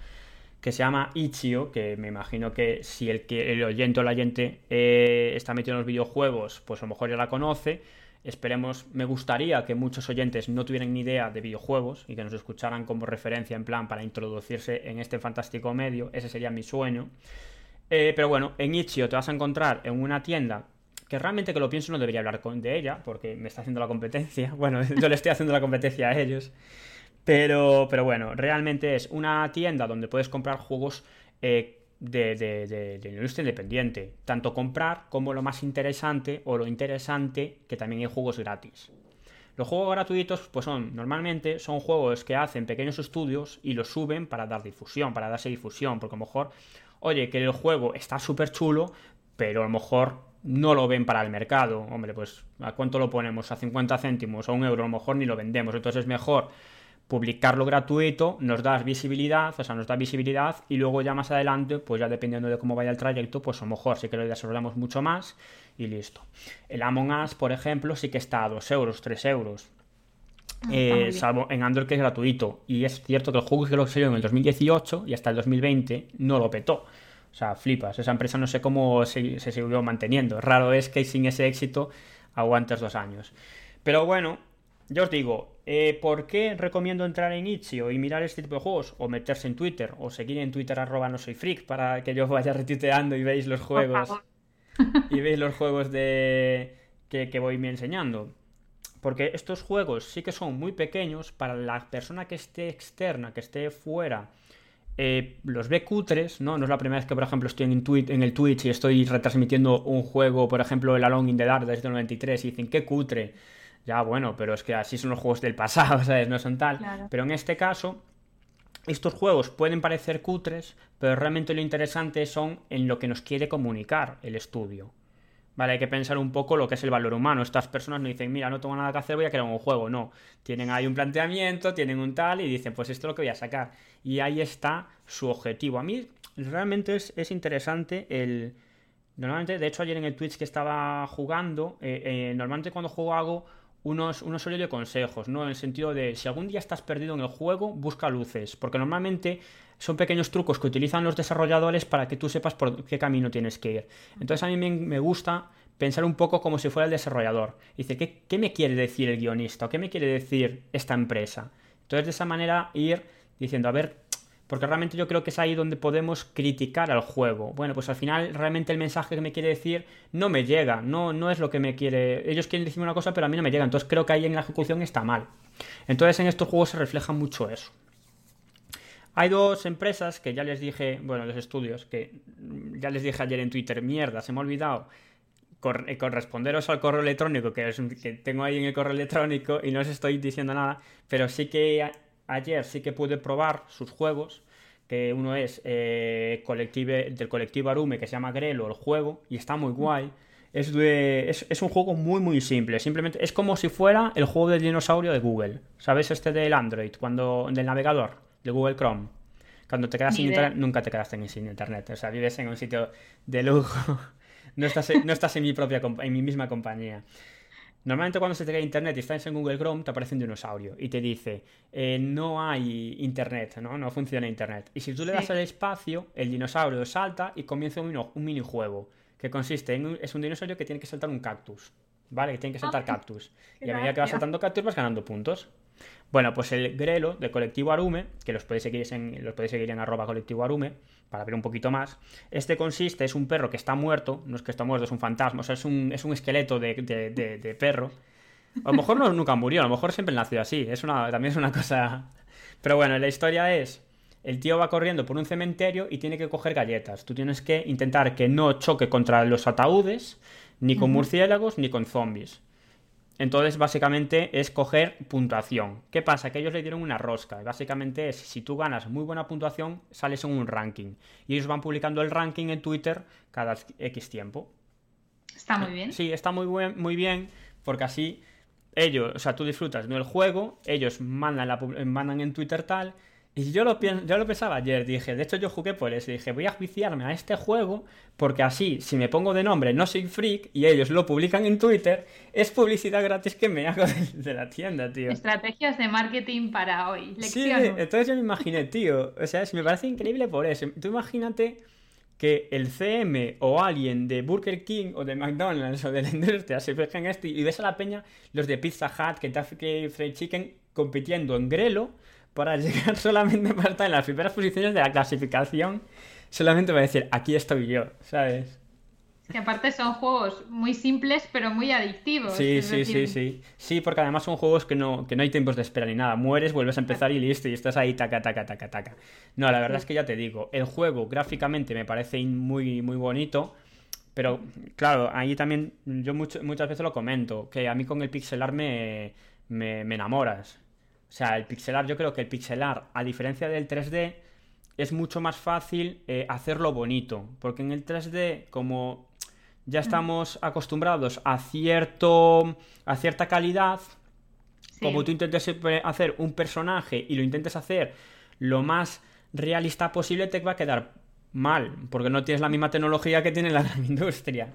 que se llama Ichio, que me imagino que si el, que, el oyente o la oyente eh, está metido en los videojuegos, pues a lo mejor ya la conoce. Esperemos, me gustaría que muchos oyentes no tuvieran ni idea de videojuegos y que nos escucharan como referencia en plan para introducirse en este fantástico medio. Ese sería mi sueño. Eh, pero bueno, en Ichio te vas a encontrar en una tienda que realmente que lo pienso no debería hablar con, de ella porque me está haciendo la competencia. Bueno, yo le estoy haciendo la competencia a ellos. Pero, pero bueno, realmente es una tienda donde puedes comprar juegos eh, de, de, de, industria independiente. Tanto comprar como lo más interesante o lo interesante que también hay juegos gratis. Los juegos gratuitos, pues son, normalmente son juegos que hacen pequeños estudios y los suben para dar difusión, para darse difusión, porque a lo mejor, oye, que el juego está súper chulo, pero a lo mejor no lo ven para el mercado. Hombre, pues ¿a cuánto lo ponemos? A 50 céntimos, a un euro, a lo mejor ni lo vendemos. Entonces es mejor publicarlo gratuito, nos da visibilidad, o sea, nos da visibilidad y luego ya más adelante, pues ya dependiendo de cómo vaya el trayecto, pues a lo mejor sí que lo desarrollamos mucho más y listo. El Among Us, por ejemplo, sí que está a 2 euros, 3 euros. Ah, eh, salvo en Android que es gratuito. Y es cierto que el juego que lo salió en el 2018 y hasta el 2020 no lo petó. O sea, flipas. Esa empresa no sé cómo se, se siguió manteniendo. Raro es que sin ese éxito aguantes dos años. Pero bueno, yo os digo, Eh, ¿Por qué recomiendo entrar en Itch.io y mirar este tipo de juegos? O meterse en Twitter, o seguir en Twitter arroba no soy freak para que yo vaya retuiteando y veis los juegos. y veis los juegos de que, que voy me enseñando. Porque estos juegos sí que son muy pequeños para la persona que esté externa, que esté fuera. Eh, los ve cutres, ¿no? No es la primera vez que, por ejemplo, estoy en, en el Twitch y estoy retransmitiendo un juego, por ejemplo, el Alone in the Dark desde el 93 y dicen, qué cutre. Ya, bueno, pero es que así son los juegos del pasado, ¿sabes? No son tal. Pero en este caso, estos juegos pueden parecer cutres, pero realmente lo interesante son en lo que nos quiere comunicar el estudio. Vale, hay que pensar un poco lo que es el valor humano. Estas personas no dicen, mira, no tengo nada que hacer, voy a crear un juego. No, tienen ahí un planteamiento, tienen un tal y dicen, pues esto es lo que voy a sacar. Y ahí está su objetivo. A mí realmente es, interesante el... Normalmente, de hecho, ayer en el Twitch que estaba jugando, eh, eh, normalmente cuando juego hago unos, unos de consejos, ¿no? En el sentido de, si algún día estás perdido en el juego, busca luces, porque normalmente son pequeños trucos que utilizan los desarrolladores para que tú sepas por qué camino tienes que ir. Entonces a mí me gusta pensar un poco como si fuera el desarrollador. Dice, ¿qué, qué me quiere decir el guionista? ¿O qué me quiere decir esta empresa? Entonces de esa manera ir diciendo, a ver, porque realmente yo creo que es ahí donde podemos criticar al juego. Bueno, pues al final realmente el mensaje que me quiere decir no me llega, no, no es lo que me quiere. Ellos quieren decirme una cosa, pero a mí no me llega. Entonces creo que ahí en la ejecución está mal. Entonces en estos juegos se refleja mucho eso. Hay dos empresas que ya les dije, bueno, los estudios, que ya les dije ayer en Twitter, mierda, se me ha olvidado eh, corresponderos al correo electrónico que, es, que tengo ahí en el correo electrónico y no os estoy diciendo nada, pero sí que ayer sí que pude probar sus juegos, que uno es eh, del colectivo Arume, que se llama Grelo, el juego, y está muy guay. Es, es, un juego muy muy simple, simplemente es como si fuera el juego del dinosaurio de Google, ¿sabes? Este del Android, cuando del navegador, de Google Chrome. Cuando te quedas sin internet, nunca te quedaste sin internet, o sea, vives en un sitio de lujo, no estás, no estás en mi propia en mi misma compañía. Normalmente cuando se te cae internet y estás en Google Chrome te aparece un dinosaurio y te dice eh, no hay internet, ¿no? No funciona internet. Y si tú le das al espacio, el dinosaurio salta y comienza un, un minijuego que consiste en es un dinosaurio que tiene que saltar un cactus, ¿vale? Que tiene que saltar cactus. Y a medida que va saltando cactus vas ganando puntos. Bueno, pues el Grelo de Colectivo Arume, que los podéis seguir en, los podéis seguir en arroba colectivo Arume, para ver un poquito más. Este consiste, es un perro que está muerto, no es que está muerto, es un fantasma, o sea, es un, es un esqueleto de, de, perro. A lo mejor no, nunca murió, a lo mejor siempre nació así, es una, también es una cosa... Pero bueno, la historia es, el tío va corriendo por un cementerio y tiene que coger galletas. Tú tienes que intentar que no choque contra los ataúdes, ni con murciélagos, ni con zombies. Entonces, básicamente es coger puntuación. ¿Qué pasa? Que ellos le dieron una rosca. Básicamente es, si tú ganas muy buena puntuación, sales en un ranking. Y ellos van publicando el ranking en Twitter cada X tiempo. Está muy bien. Sí, está muy, buen, muy bien, porque así ellos, o sea, tú disfrutas del juego, ellos mandan, la, mandan en Twitter tal, y yo lo, yo lo pensaba ayer, dije, de hecho yo jugué por eso, dije, voy a juiciarme a este juego porque así, si me pongo de nombre No Soy Freak y ellos lo publican en Twitter, es publicidad gratis que me hago de, la tienda, tío. Estrategias de marketing para hoy. Sí, entonces yo me imaginé, tío, o sea, me parece increíble por eso. Tú imagínate que el CM o alguien de Burger King o de McDonald's o de la industria se fijen en esto y ves a la peña los de Pizza Hut, Kentucky Fried Chicken compitiendo en Grelo para llegar solamente para estar en las primeras posiciones de la clasificación, solamente para decir, aquí estoy yo, ¿sabes? que aparte son juegos muy simples pero muy adictivos. Sí, sí, sí, sí. Sí, porque además son juegos que no, que no hay tiempos de espera ni nada. Mueres, vuelves a empezar y listo, y estás ahí taca, taca, taca, taca. No, la verdad es que ya te digo, el juego gráficamente me parece muy, muy bonito. Pero claro, ahí también yo muchas veces lo comento, que a mí con el pixelar me, me, me enamoras. O sea, el pixelar, yo creo que el pixelar, a diferencia del 3D, es mucho más fácil eh, hacerlo bonito. Porque en el 3D, como ya estamos acostumbrados a cierto. a cierta calidad. Como tú intentes hacer un personaje y lo intentes hacer lo más realista posible, te va a quedar mal. Porque no tienes la misma tecnología que tiene la industria.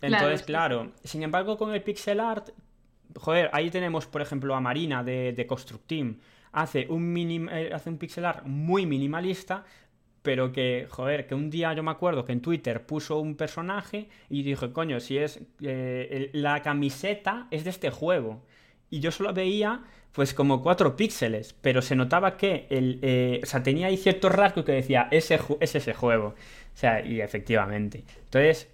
Entonces, claro, sin embargo, con el pixel art joder, ahí tenemos, por ejemplo, a Marina de, de Constructeam. Hace un, minim, eh, hace un pixelar muy minimalista, pero que, joder, que un día yo me acuerdo que en Twitter puso un personaje y dije, coño, si es. Eh, la camiseta es de este juego. Y yo solo veía pues como 4 píxeles, pero se notaba que el, eh, o sea, tenía ahí cierto rasgo que decía, ese es ese juego. O sea, y efectivamente. Entonces,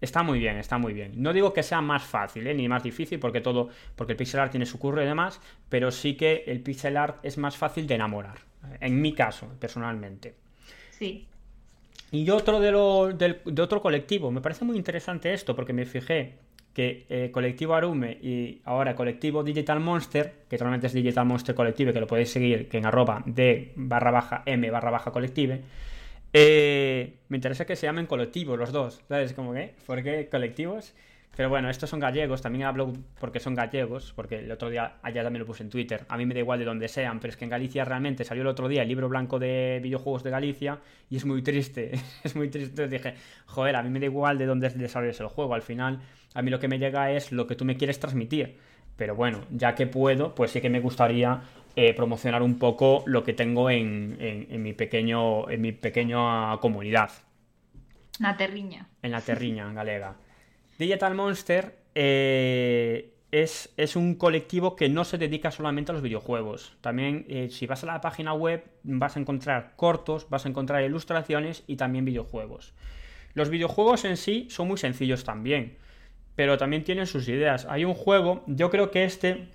está muy bien, está muy bien. No digo que sea más fácil, ¿eh? ni más difícil, porque todo, porque el pixel art tiene su curro y demás, pero sí que el pixel art es más fácil de enamorar. En mi caso, personalmente. Sí. Y otro de, lo, de, otro colectivo, me parece muy interesante esto, porque me fijé que eh, colectivo Arume y ahora colectivo Digital Monster, que realmente es Digital Monster Collective, que lo podéis seguir que en arroba de barra baja m barra baja collective, eh, me interesa que se llamen colectivos los dos, ¿sabes? Como que, ¿por qué colectivos? Pero bueno, estos son gallegos, también hablo porque son gallegos, porque el otro día, allá también lo puse en Twitter, a mí me da igual de donde sean, pero es que en Galicia realmente salió el otro día el libro blanco de videojuegos de Galicia y es muy triste, es muy triste. Entonces dije, joder, a mí me da igual de dónde desarrolles el juego, al final a mí lo que me llega es lo que tú me quieres transmitir. Pero bueno, ya que puedo, pues sí que me gustaría eh, promocionar un poco lo que tengo en, en, mi pequeño en mi pequeña comunidad. La terriña. En la terriña galega. Digital Monster eh, es, es, un colectivo que no se dedica solamente a los videojuegos. También, eh, si vas a la página web, vas a encontrar cortos, vas a encontrar ilustraciones y también videojuegos. Los videojuegos en sí son muy sencillos también, pero también tienen sus ideas. Hay un juego, yo creo que este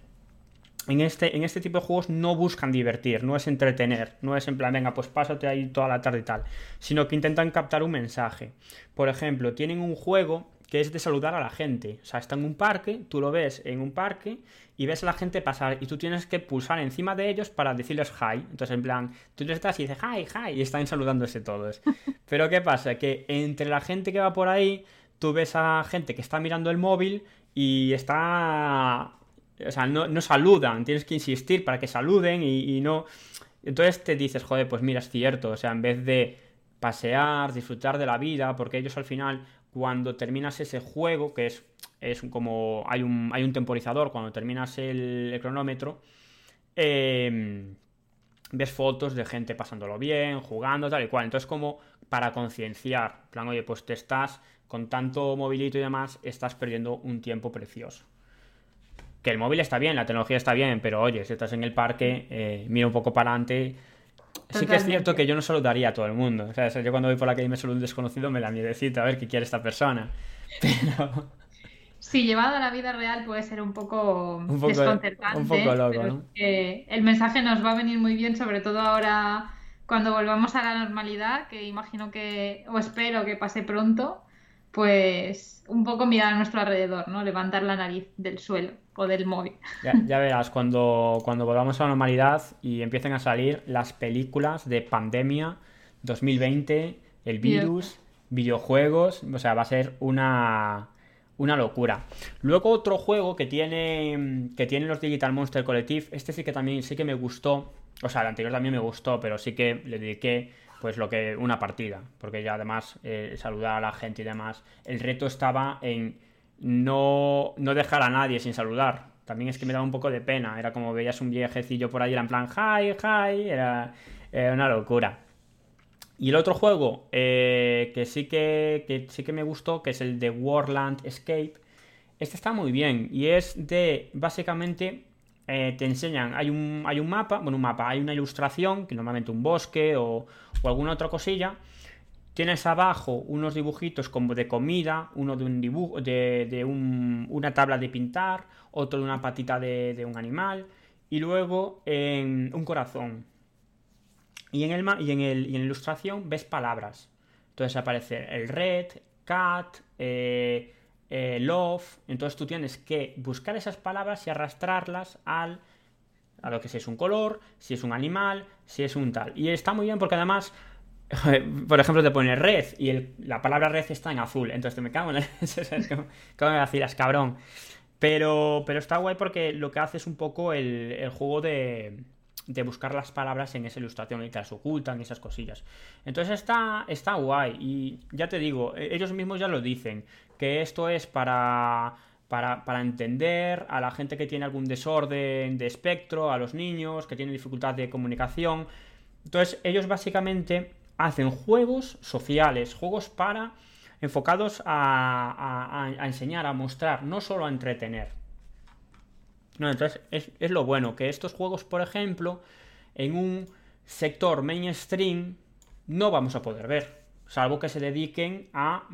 en este, en este tipo de juegos no buscan divertir, no es entretener, no es en plan, venga, pues pásate ahí toda la tarde y tal, sino que intentan captar un mensaje. Por ejemplo, tienen un juego que es de saludar a la gente. O sea, está en un parque, tú lo ves en un parque y ves a la gente pasar y tú tienes que pulsar encima de ellos para decirles hi. Entonces, en plan, tú les estás y dices hi, hi, y están saludándose todos. Pero ¿qué pasa? Que entre la gente que va por ahí, tú ves a gente que está mirando el móvil y está... O sea, no, saludan, tienes que insistir para que saluden y, no... Entonces te dices, joder, pues mira, es cierto, o sea, en vez de pasear, disfrutar de la vida, porque ellos al final cuando terminas ese juego, que es, es como hay un, hay un temporizador, cuando terminas el, cronómetro, em, ves fotos de gente pasándolo bien, jugando, tal y cual. Entonces, como para concienciar, plan, oye, pues te estás, con tanto movilito y demás, estás perdiendo un tiempo precioso. Que el móvil está bien, la tecnología está bien, pero oye, si estás en el parque, eh, mira un poco para adelante Sí que es cierto que yo no saludaría a todo el mundo. O sea, yo cuando voy por la calle y me saludo un desconocido me da miedecito a ver qué quiere esta persona. Pero... Sí, llevado a la vida real puede ser un poco, desconcertante. Un poco loco, ¿no? el mensaje nos va a venir muy bien, sobre todo ahora cuando volvamos a la normalidad, que imagino que, o espero que pase pronto, pues un poco mirar a nuestro alrededor, ¿no? Levantar la nariz del suelo o del móvil. Ya, verás, cuando, cuando volvamos a la normalidad y empiecen a salir las películas de pandemia 2020, el virus, videojuegos, o sea, va a ser una, una locura. Luego otro juego que tiene que tienen los Digital Monster Collective, este sí que también sí que me gustó, o sea, el anterior también me gustó, pero sí que le dediqué pues lo que una partida, porque ya además eh, saludar a la gente y demás, el reto estaba en no, no dejar a nadie sin saludar. También es que me daba un poco de pena. Era como veías un viejecillo por ahí, era en plan, hi, hi. Era, una locura. Y el otro juego eh, que, sí que, sí que me gustó, que es el de Warland Escape, este está muy bien. Y es de, básicamente, eh, te enseñan, hay un, hay un mapa, bueno, un mapa, hay una ilustración, que normalmente un bosque o, alguna otra cosilla Tienes abajo unos dibujitos como de comida, uno de un dibujo, de, una tabla de pintar, otro de una patita de, un animal, y luego un corazón. Y en, el, y, en el, y en la ilustración ves palabras. Entonces aparece el red, cat, eh, eh, love. Entonces tú tienes que buscar esas palabras y arrastrarlas al a lo que si es un color, si es un animal, si es un tal. Y está muy bien porque además por ejemplo, te pone red y la palabra red está en azul. Entonces te me cago en la... ¿Cómo me cabrón? Pero, pero está guay porque lo que hace es un poco el, juego de, de, buscar las palabras en esa ilustración y que las ocultan y esas cosillas. Entonces está, está guay. Y ya te digo, e, ellos mismos ya lo dicen, que esto es para... Para, para, entender a la gente que tiene algún desorden de espectro, a los niños que tienen dificultad de comunicación. Entonces, ellos básicamente hacen juegos sociales, juegos para enfocados a, enseñar, a mostrar, no solo a entretener. No, entonces es, es lo bueno, que estos juegos, por ejemplo, en un sector mainstream no vamos a poder ver, salvo que se dediquen a,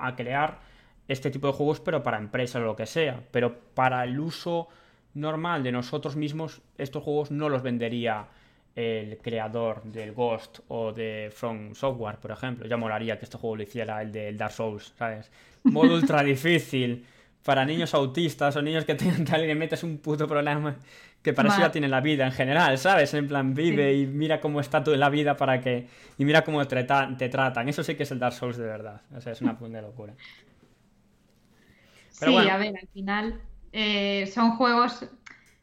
a, crear este tipo de juegos, pero para empresas o lo que sea. Pero para el uso normal de nosotros mismos, estos juegos no los vendería el creador del Ghost o de From Software, por ejemplo. Ya molaría que este juego lo hiciera el del Dark Souls, ¿sabes? Modo ultra difícil para niños autistas o niños que tengan tal y le metes un puto problema que para eso ya tiene la vida en general, ¿sabes? En plan, vive y mira cómo está toda la vida para que... Y mira cómo te, te, tratan. Eso sí que es el Dark Souls de verdad. O sea, es una punta de locura. sí, a ver, al final eh, son juegos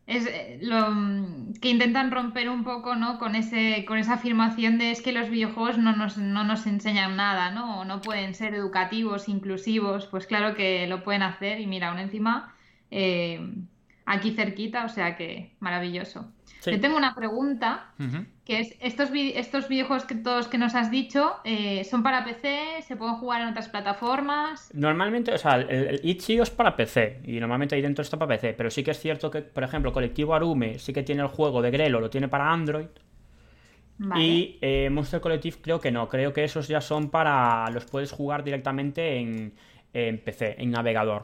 es eh, lo, mm, que intentan romper un poco ¿no? con, ese, con esa afirmación de es que los videojuegos no nos, no nos enseñan nada, ¿no? O no pueden ser educativos, inclusivos, pues claro que lo pueden hacer y mira, aún encima eh, aquí cerquita, o sea que maravilloso. Yo tengo una pregunta, que es, estos, estos videojuegos que todos que nos has dicho, eh, ¿son para PC? ¿Se pueden jugar en otras plataformas? Normalmente, o sea, el, Itch.io es para PC, y normalmente ahí dentro está para PC, pero sí que es cierto que, por ejemplo, Colectivo Arume sí que tiene el juego de Grelo, lo tiene para Android, Y eh, Monster Collective creo que no, creo que esos ya son para. los puedes jugar directamente en, en PC, en navegador.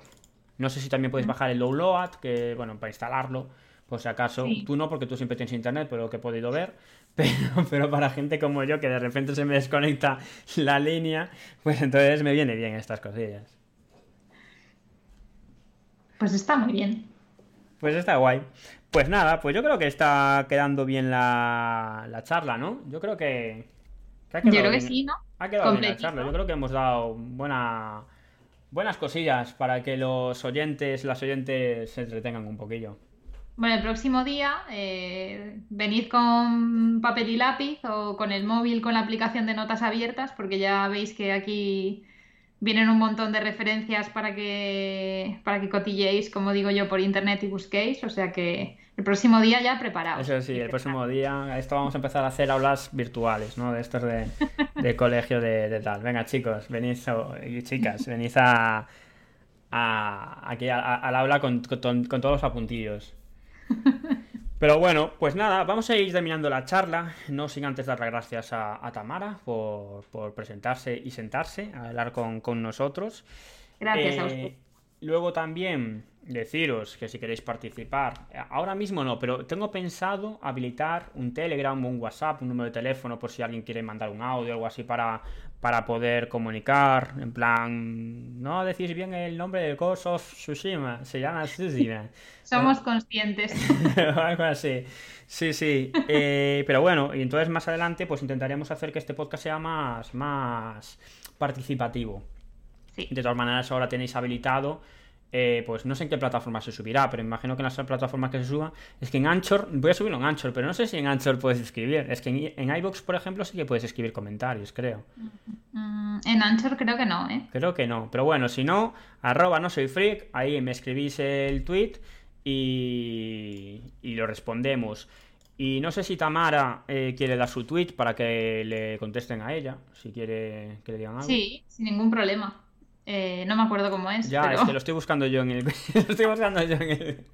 No sé si también puedes bajar el download, que bueno, para instalarlo por si acaso. Tú no, porque tú siempre tienes internet, por lo que he podido ver. Pero, pero para gente como yo, que de repente se me desconecta la línea, pues entonces me viene bien estas cosillas. Pues está muy bien. Pues está guay. Pues nada, pues yo creo que está quedando bien la, la charla, ¿no? Yo creo que. yo creo que sí, ¿no? Ha quedado bien la charla. Yo creo que hemos dado buena, buenas cosillas para que los oyentes, las oyentes se entretengan un poquillo. Bueno, el próximo día eh, venid con papel y lápiz o con el móvil con la aplicación de notas abiertas, porque ya veis que aquí vienen un montón de referencias para que, para que cotilleéis, como digo yo, por internet y busquéis. O sea que el próximo día ya preparados. Eso sí, el próximo día, esto vamos a empezar a hacer aulas virtuales, ¿no? De estos de, colegio de, tal. Venga, chicos, venid, y chicas, venid a, aquí al aula con todos los apuntillos. Pero bueno, pues nada, vamos a ir terminando la charla, no sin antes dar las gracias a, Tamara por, presentarse y sentarse a hablar con, nosotros. Gracias a usted. Eh, luego también deciros que si queréis participar, ahora mismo no, pero tengo pensado habilitar un Telegram, un WhatsApp, un número de teléfono por si alguien quiere mandar un audio o algo así para, para poder comunicar. En plan, no decís bien el nombre del Ghost of Tsushima, se llama Tsushima. Somos conscientes. algo así. Sí, sí. Eh, pero bueno, y entonces más adelante pues intentaremos hacer que este podcast sea más, más participativo. Sí. De todas maneras, ahora tenéis habilitado eh, pues no sé en qué plataforma se subirá, pero imagino que en las plataformas que se suba, es que en Anchor, voy a subirlo en Anchor, pero no sé si en Anchor puedes escribir. Es que en, en iVoox, por ejemplo, sí que puedes escribir comentarios, creo. Mm, en Anchor creo que no, ¿eh? Creo que no, pero bueno, si no, arroba no soy freak, ahí me escribís el tweet y, y lo respondemos. Y no sé si Tamara eh, quiere dar su tweet para que le contesten a ella, si quiere que le digan algo. Sí, sin ningún problema. Eh, no me acuerdo cómo es. Ya, es que lo estoy buscando yo en el. lo estoy buscando yo en el.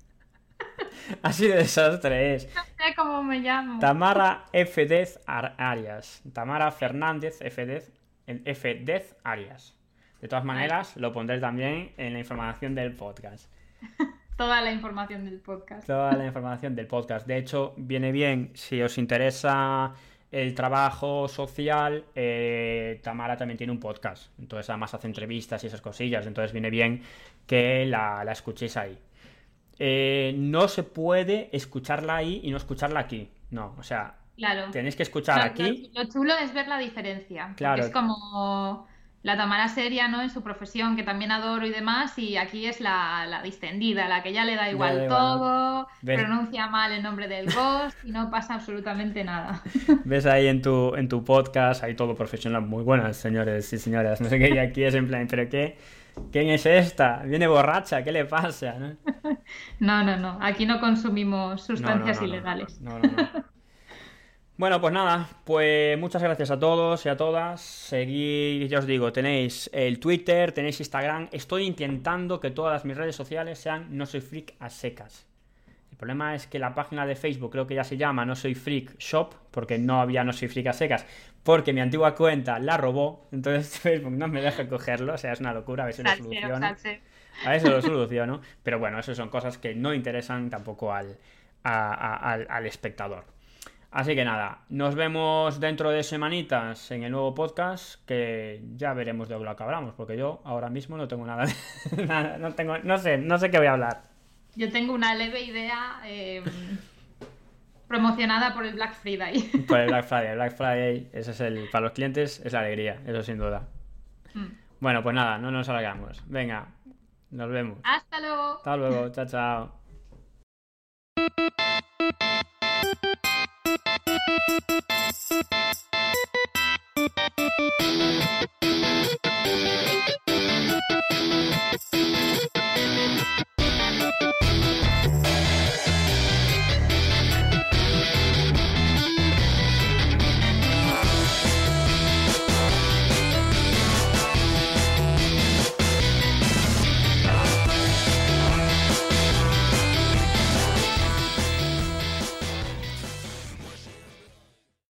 Así de desastre es. No sé cómo me llamo. Tamara F. Dez Arias. Tamara Fernández F. Dez, F. Dez Arias. De todas maneras, lo pondré también en la información del podcast. Toda la información del podcast. Toda la información del podcast. De hecho, viene bien si os interesa el trabajo social, eh, Tamara también tiene un podcast. Entonces, además hace entrevistas y esas cosillas. Entonces, viene bien que la, escuchéis ahí. Eh, no se puede escucharla ahí y no escucharla aquí. No, o sea, tenéis que escuchar aquí. Lo, chulo es ver la diferencia. Claro. Es como la Tamara seria, ¿no? En su profesión, que también adoro y demás, y aquí es la, la distendida, la que ya le da igual todo, pronuncia mal el nombre del ghost y no pasa absolutamente nada. Ves ahí en tu, en tu podcast, ahí todo profesional, muy buenas, señores y señoras, no sé qué, y aquí es en plan, pero qué, ¿quién es esta? Viene borracha, ¿qué le pasa? No, no, no, aquí no consumimos sustancias ilegales. no, no. no. Bueno, pues nada, pues muchas gracias a todos y a todas. Seguid, ya os digo, tenéis el Twitter, tenéis Instagram. Estoy intentando que todas mis redes sociales sean no soy freak a secas. problema es que la página de Facebook creo que ya se llama No Soy Freak Shop, porque no había No Soy Freak a secas, porque mi antigua cuenta la robó, entonces Facebook no me deja cogerlo, o sea, es una locura, a ver si lo soluciono. A ver si lo soluciono, pero bueno, eso son cosas que no interesan tampoco al, al espectador. Así que nada, nos vemos dentro de semanitas en el nuevo podcast que ya veremos de lo que hablamos, porque yo ahora mismo no tengo nada, no tengo, no sé, no sé qué voy a hablar. Yo tengo una leve idea em, promocionada por el Black Friday. Por el Black Friday, Black Friday, ese es el, para los clientes es la alegría, eso sin duda. Mm. Bueno, pues nada, no nos alargamos. Venga, nos vemos. Hasta luego. Hasta luego, chao, chao. Thank you.